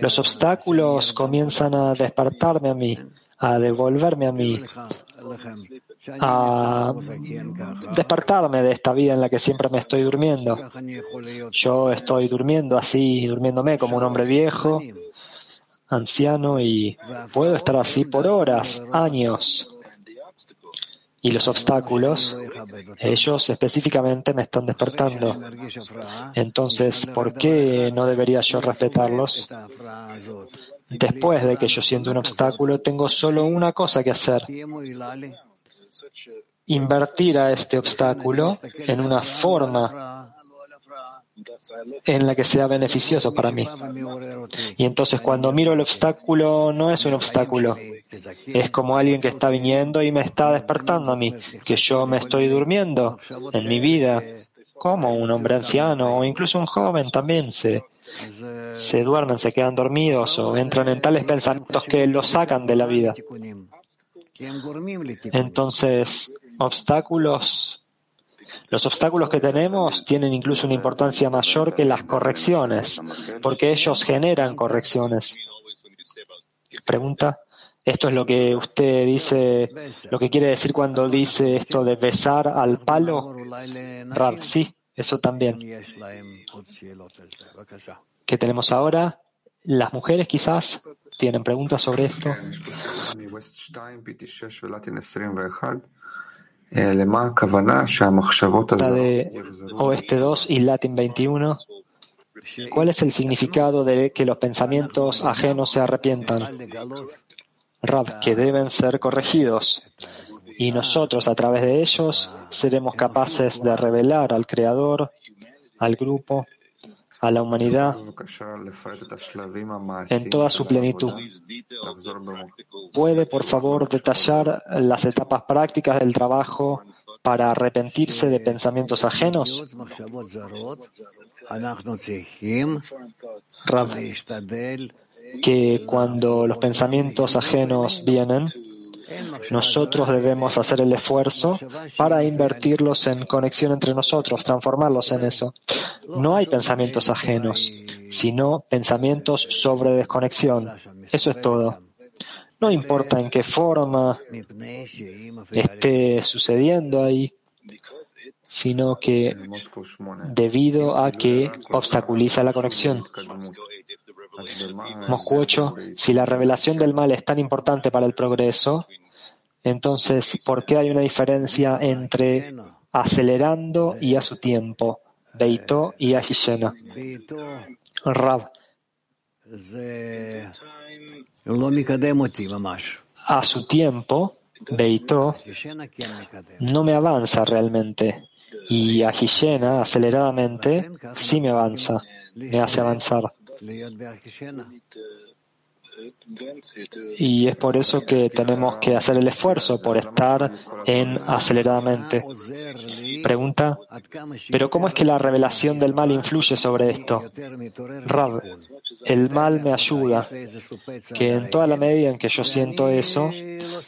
[SPEAKER 1] Los obstáculos comienzan a despertarme a mí, a devolverme a mí, a despertarme de esta vida en la que siempre me estoy durmiendo. Yo estoy durmiendo así, durmiéndome como un hombre viejo, anciano, y puedo estar así por horas, años. Y los obstáculos, ellos específicamente me están despertando. Entonces, ¿por qué no debería yo respetarlos? Después de que yo siento un obstáculo, tengo solo una cosa que hacer. Invertir a este obstáculo en una forma en la que sea beneficioso para mí. Y entonces cuando miro el obstáculo no es un obstáculo, es como alguien que está viniendo y me está despertando a mí, que yo me estoy durmiendo en mi vida, como un hombre anciano o incluso un joven también se, se duermen, se quedan dormidos o entran en tales pensamientos que los sacan de la vida. Entonces, obstáculos los obstáculos que tenemos tienen incluso una importancia mayor que las correcciones, porque ellos generan correcciones. Pregunta. ¿Esto es lo que usted dice, lo que quiere decir cuando dice esto de besar al palo? sí, eso también. ¿Qué tenemos ahora? Las mujeres quizás tienen preguntas sobre esto. De Oeste 2 y Latin 21. ¿Cuál es el significado de que los pensamientos ajenos se arrepientan? Rab, que deben ser corregidos. Y nosotros, a través de ellos, seremos capaces de revelar al Creador, al grupo, a la humanidad en toda su plenitud. ¿Puede, por favor, detallar las etapas prácticas del trabajo para arrepentirse de pensamientos ajenos? que cuando los pensamientos ajenos vienen, nosotros debemos hacer el esfuerzo para invertirlos en conexión entre nosotros, transformarlos en eso. No hay pensamientos ajenos, sino pensamientos sobre desconexión. Eso es todo. No importa en qué forma esté sucediendo ahí, sino que debido a que obstaculiza la conexión. Moscú 8, si la revelación del mal es tan importante para el progreso, entonces, ¿por qué hay una diferencia entre acelerando y a su tiempo? Beito y Ahishena. Rab. A su tiempo, Beito, no me avanza realmente. Y Ahishena, aceleradamente, sí me avanza, me hace avanzar. להיות בירכתי אה, Y es por eso que tenemos que hacer el esfuerzo por estar en aceleradamente. Pregunta, ¿pero cómo es que la revelación del mal influye sobre esto? Rab, el mal me ayuda, que en toda la medida en que yo siento eso,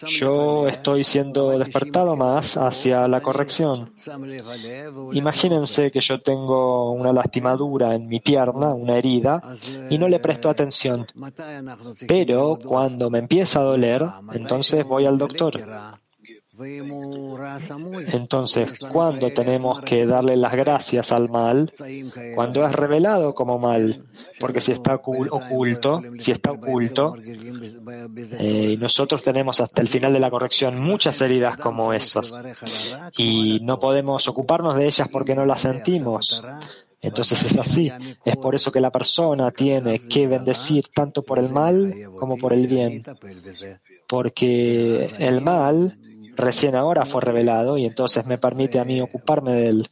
[SPEAKER 1] yo estoy siendo despertado más hacia la corrección. Imagínense que yo tengo una lastimadura en mi pierna, una herida, y no le presto atención. Pero cuando me empieza a doler, entonces voy al doctor. Entonces, ¿cuándo tenemos que darle las gracias al mal? Cuando es revelado como mal, porque si está oculto, si está oculto, eh, nosotros tenemos hasta el final de la corrección muchas heridas como esas. y no podemos ocuparnos de ellas porque no las sentimos. Entonces es así. Es por eso que la persona tiene que bendecir tanto por el mal como por el bien. Porque el mal recién ahora fue revelado y entonces me permite a mí ocuparme de él.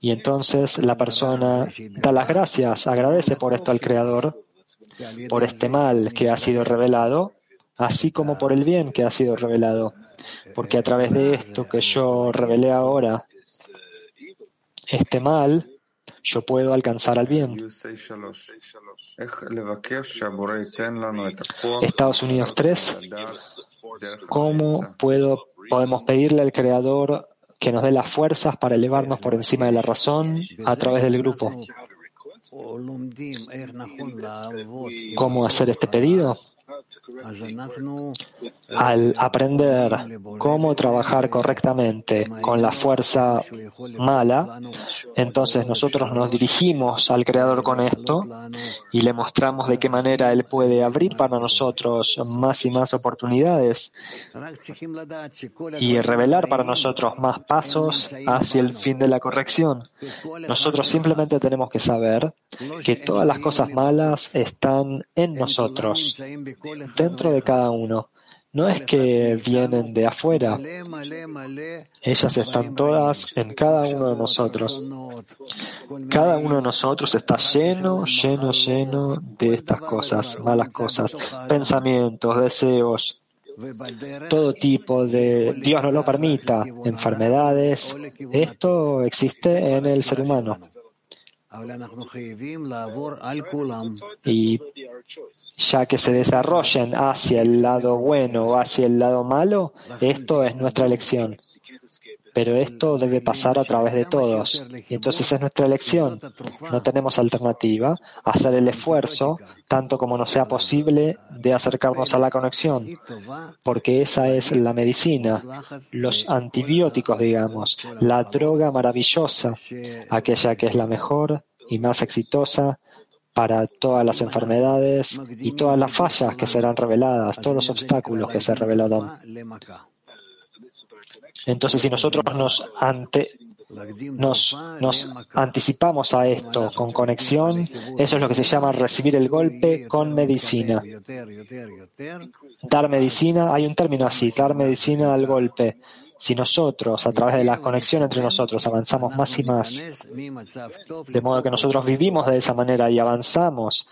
[SPEAKER 1] Y entonces la persona da las gracias, agradece por esto al Creador, por este mal que ha sido revelado, así como por el bien que ha sido revelado. Porque a través de esto que yo revelé ahora, este mal, yo puedo alcanzar al bien. Estados Unidos 3. ¿Cómo puedo, podemos pedirle al Creador que nos dé las fuerzas para elevarnos por encima de la razón a través del grupo? ¿Cómo hacer este pedido? Al aprender cómo trabajar correctamente con la fuerza mala, entonces nosotros nos dirigimos al Creador con esto y le mostramos de qué manera Él puede abrir para nosotros más y más oportunidades y revelar para nosotros más pasos hacia el fin de la corrección. Nosotros simplemente tenemos que saber que todas las cosas malas están en nosotros dentro de cada uno. No es que vienen de afuera. Ellas están todas en cada uno de nosotros. Cada uno de nosotros está lleno, lleno, lleno de estas cosas, malas cosas, pensamientos, deseos, todo tipo de, Dios no lo permita, enfermedades. Esto existe en el ser humano. Y ya que se desarrollen hacia el lado bueno o hacia el lado malo, esto es nuestra elección. Pero esto debe pasar a través de todos. Y entonces es nuestra elección. No tenemos alternativa. Hacer el esfuerzo, tanto como nos sea posible, de acercarnos a la conexión. Porque esa es la medicina, los antibióticos, digamos, la droga maravillosa, aquella que es la mejor y más exitosa para todas las enfermedades y todas las fallas que serán reveladas, todos los obstáculos que se revelarán. Entonces, si nosotros nos, anticipamos a esto con conexión, eso es lo que se llama recibir el golpe con medicina. Dar medicina, hay un término así, dar medicina al golpe. Si nosotros, a través de la conexión entre nosotros, avanzamos más y más, de modo que nosotros vivimos de esa manera y avanzamos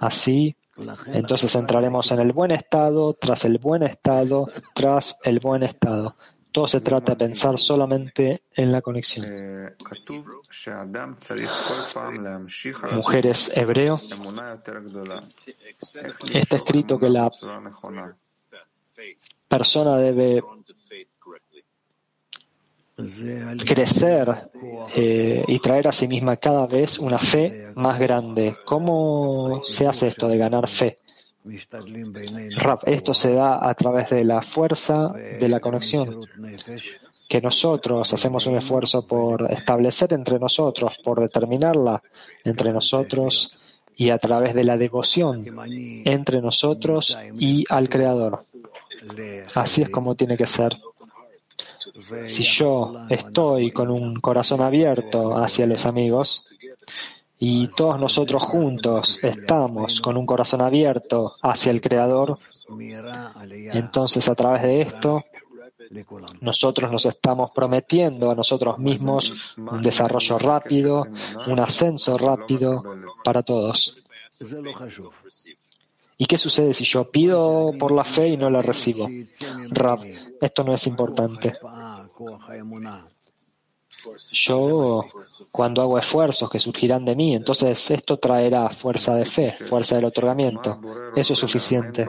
[SPEAKER 1] así, entonces entraremos en el buen estado, tras el buen estado, tras el buen estado. Todo se trata de pensar solamente en la conexión. Mujeres hebreo. Está escrito que la persona debe crecer eh, y traer a sí misma cada vez una fe más grande. ¿Cómo se hace esto de ganar fe? Esto se da a través de la fuerza de la conexión, que nosotros hacemos un esfuerzo por establecer entre nosotros, por determinarla entre nosotros y a través de la devoción entre nosotros y al Creador. Así es como tiene que ser. Si yo estoy con un corazón abierto hacia los amigos y todos nosotros juntos estamos con un corazón abierto hacia el Creador, entonces a través de esto nosotros nos estamos prometiendo a nosotros mismos un desarrollo rápido, un ascenso rápido para todos. ¿Y qué sucede si yo pido por la fe y no la recibo? Rab, esto no es importante. Yo, cuando hago esfuerzos que surgirán de mí, entonces esto traerá fuerza de fe, fuerza del otorgamiento. Eso es suficiente.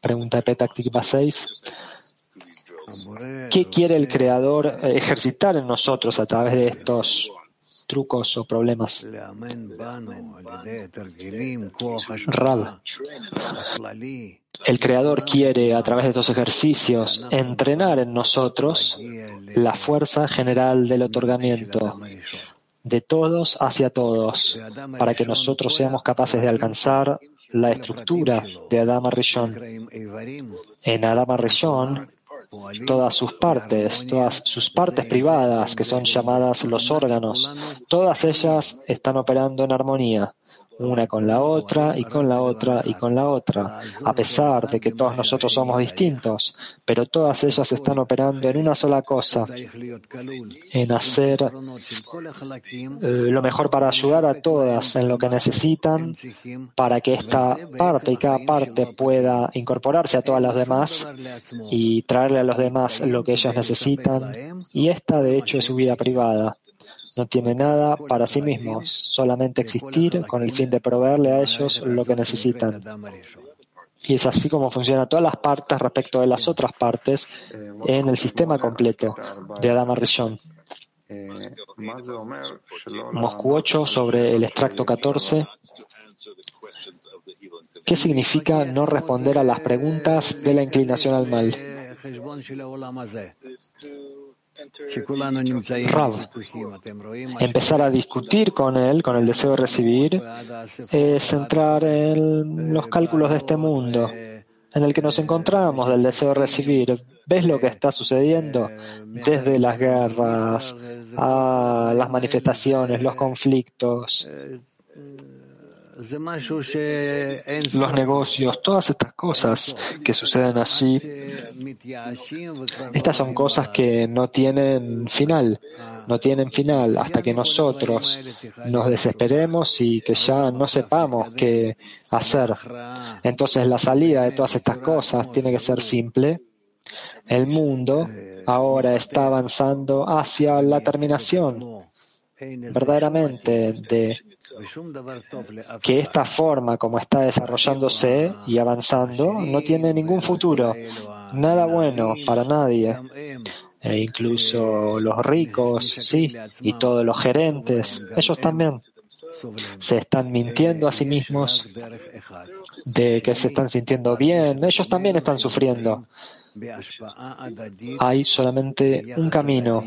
[SPEAKER 1] Pregunta de Petactikva 6. ¿Qué quiere el Creador ejercitar en nosotros a través de estos trucos o problemas? Rab, el Creador quiere a través de estos ejercicios entrenar en nosotros la fuerza general del otorgamiento de todos hacia todos, para que nosotros seamos capaces de alcanzar la estructura de Adama Rishon. En Adama Rishon, todas sus partes, todas sus partes privadas, que son llamadas los órganos, todas ellas están operando en armonía una con la otra y con la otra y con la otra, a pesar de que todos nosotros somos distintos, pero todas ellas están operando en una sola cosa, en hacer eh, lo mejor para ayudar a todas en lo que necesitan, para que esta parte y cada parte pueda incorporarse a todas las demás y traerle a los demás lo que ellos necesitan, y esta de hecho es su vida privada. No tiene nada para sí mismos, solamente existir con el fin de proveerle a ellos lo que necesitan. Y es así como funcionan todas las partes respecto de las otras partes en el sistema completo de Adama Rishon. Moscú 8 sobre el extracto 14. ¿Qué significa no responder a las preguntas de la inclinación al mal? Rav, empezar a discutir con él, con el deseo de recibir, es entrar en los cálculos de este mundo en el que nos encontramos del deseo de recibir. ¿Ves lo que está sucediendo? Desde las guerras a las manifestaciones, los conflictos, los negocios, todas estas cosas que suceden allí, estas son cosas que no tienen final, no tienen final hasta que nosotros nos desesperemos y que ya no sepamos qué hacer. Entonces la salida de todas estas cosas tiene que ser simple. El mundo ahora está avanzando hacia la terminación verdaderamente de que esta forma como está desarrollándose y avanzando no tiene ningún futuro, nada bueno para nadie. E incluso los ricos, sí, y todos los gerentes, ellos también se están mintiendo a sí mismos de que se están sintiendo bien, ellos también están sufriendo. Hay solamente un camino,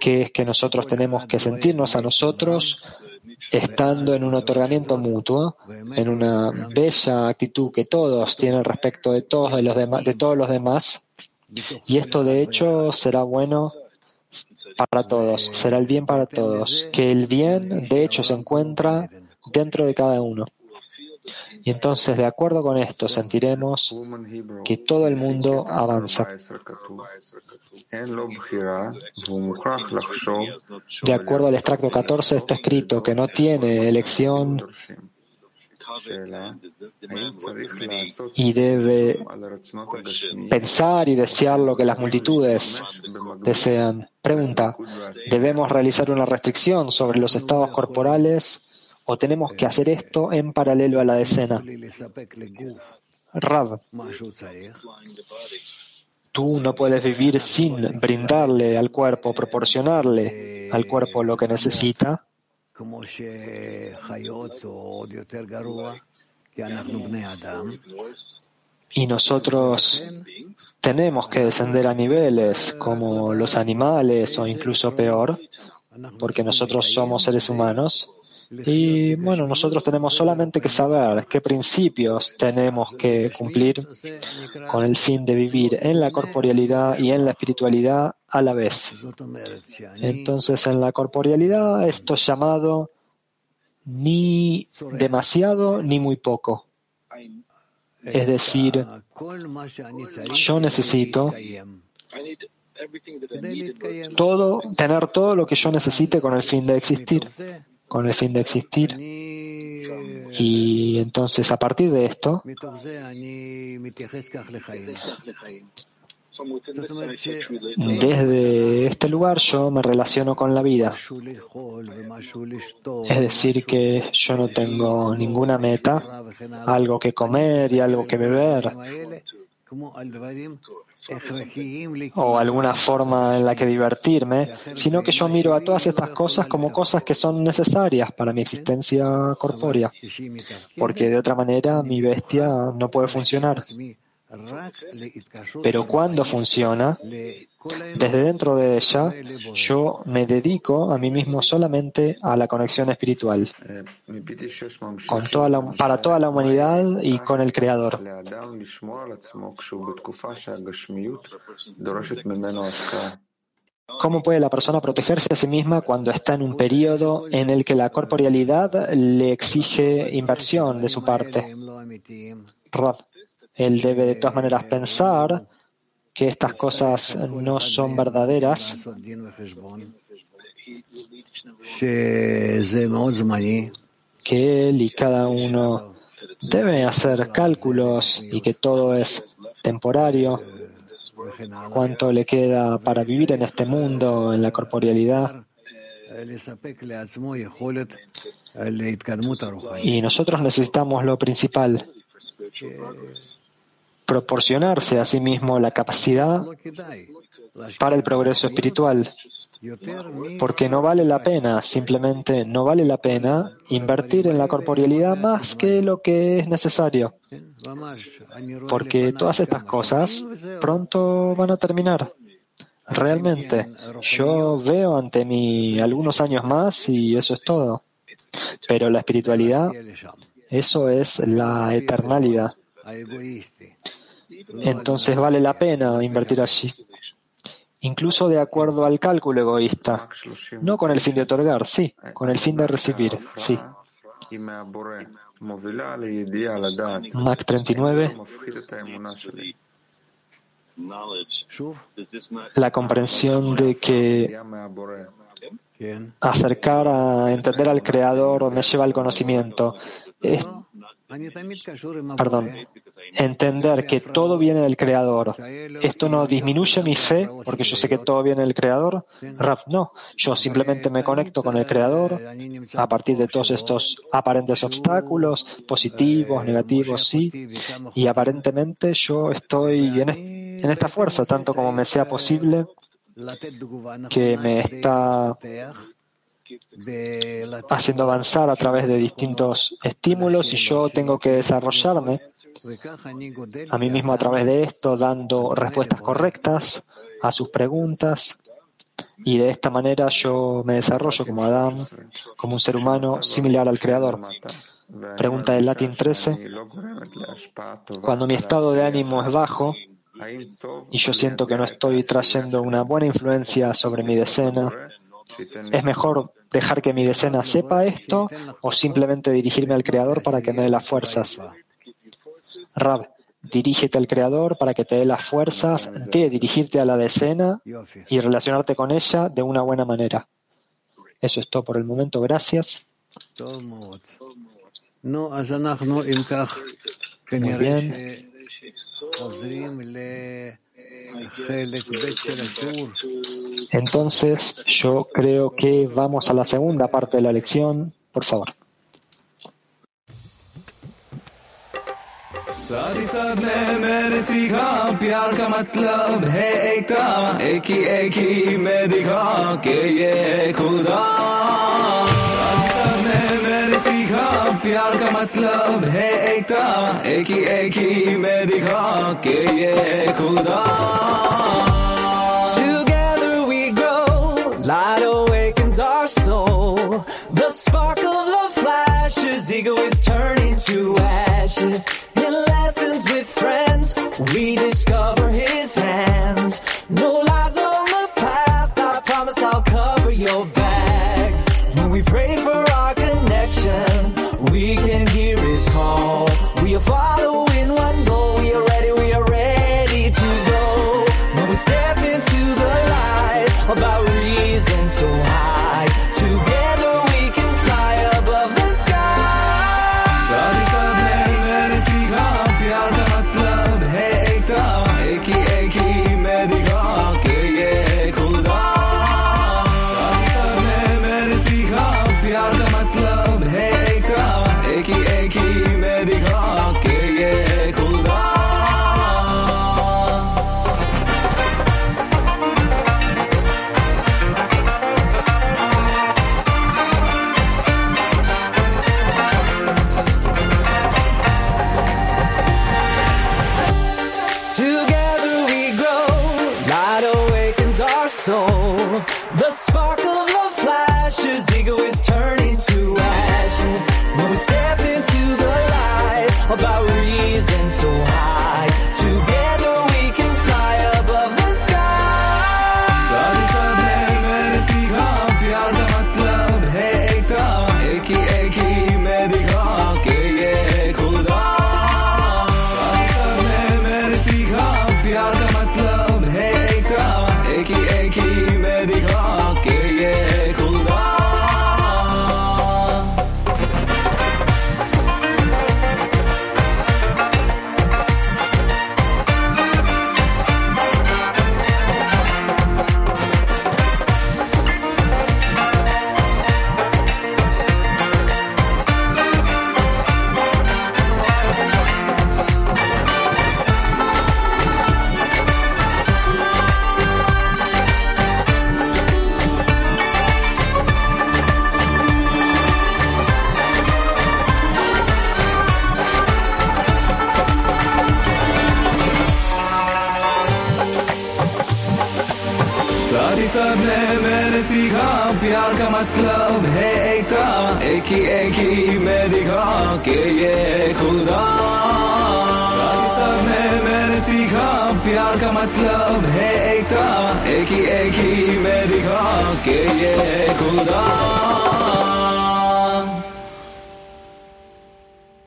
[SPEAKER 1] que es que nosotros tenemos que sentirnos a nosotros estando en un otorgamiento mutuo, en una bella actitud que todos tienen respecto de todos, los, demás, de todos los demás. Y esto de hecho será bueno para todos, será el bien para todos, que el bien de hecho se encuentra dentro de cada uno. Y entonces, de acuerdo con esto, sentiremos que todo el mundo avanza. De acuerdo al extracto 14 está escrito que no tiene elección y debe pensar y desear lo que las multitudes desean. Pregunta, ¿debemos realizar una restricción sobre los estados corporales o tenemos que hacer esto en paralelo a la decena. Rav, tú no puedes vivir sin brindarle al cuerpo, proporcionarle al cuerpo lo que necesita. Y nosotros tenemos que descender a niveles como los animales o incluso peor, porque nosotros somos seres humanos y bueno, nosotros tenemos solamente que saber qué principios tenemos que cumplir con el fin de vivir en la corporealidad y en la espiritualidad a la vez. Entonces, en la corporealidad esto es llamado ni demasiado ni muy poco. Es decir, yo necesito todo, tener todo lo que yo necesite con el fin de existir. Con el fin de existir. Y entonces a partir de esto, desde este lugar yo me relaciono con la vida. Es decir, que yo no tengo ninguna meta, algo que comer y algo que beber, o alguna forma en la que divertirme, sino que yo miro a todas estas cosas como cosas que son necesarias para mi existencia corpórea, porque de otra manera mi bestia no puede funcionar. Pero cuando funciona, desde dentro de ella, yo me dedico a mí mismo solamente a la conexión espiritual, con toda para toda la humanidad y con el Creador. ¿Cómo puede la persona protegerse a sí misma cuando está en un periodo en el que la corporealidad le exige inversión de su parte? Él debe de todas maneras pensar que estas cosas no son verdaderas, que él y cada uno debe hacer cálculos y que todo es temporario, cuánto le queda para vivir en este mundo, en la corporealidad. Y nosotros necesitamos lo principal, proporcionarse a sí mismo la capacidad para el progreso espiritual, porque no vale la pena, simplemente no vale la pena invertir en la corporealidad más que lo que es necesario, porque todas estas cosas pronto van a terminar. Realmente, yo veo ante mí algunos años más y eso es todo. Pero la espiritualidad, eso es la eternalidad. Entonces vale la pena invertir allí, incluso de acuerdo al cálculo egoísta, no con el fin de otorgar, sí, con el fin de recibir, sí. Mac 39. La comprensión de que acercar a entender al Creador me lleva al conocimiento. Perdón, entender que todo viene del Creador. ¿Esto no disminuye mi fe porque yo sé que todo viene del Creador? Raf, no. Yo simplemente me conecto con el Creador a partir de todos estos aparentes obstáculos, positivos, negativos, sí. Y aparentemente yo estoy en, en esta fuerza, tanto como me sea posible, que me está haciendo avanzar a través de distintos estímulos y yo tengo que desarrollarme a mí mismo a través de esto, dando respuestas correctas a sus preguntas y de esta manera yo me desarrollo como Adán, como un ser humano similar al Creador. Pregunta del Latín 13. Cuando mi estado de ánimo es bajo y yo siento que no estoy trayendo una buena influencia sobre mi decena, ¿Es mejor dejar que mi decena sepa esto o simplemente dirigirme al Creador para que me dé las fuerzas? Rab, dirígete al Creador para que te dé las fuerzas de dirigirte a la decena y relacionarte con ella de una buena manera. Eso es todo por el momento. Gracias. Muy bien. Entonces, yo creo que vamos a la segunda parte de la lección. Por favor. साथ ही साथ में मैंने सीखा प्यार का मतलब है एकता एक ही एक ही मैं दिखा के ये खुदा प्यार का मतलब है एकता एक ही एक ही मैं दिखा के ये खुदा Together we grow, light awakens our soul. The spark of love flashes, ego is turning to ashes. with friends, we discover his We are following one goal, we are ready, we are ready to go. When we step into the light, about reason so high,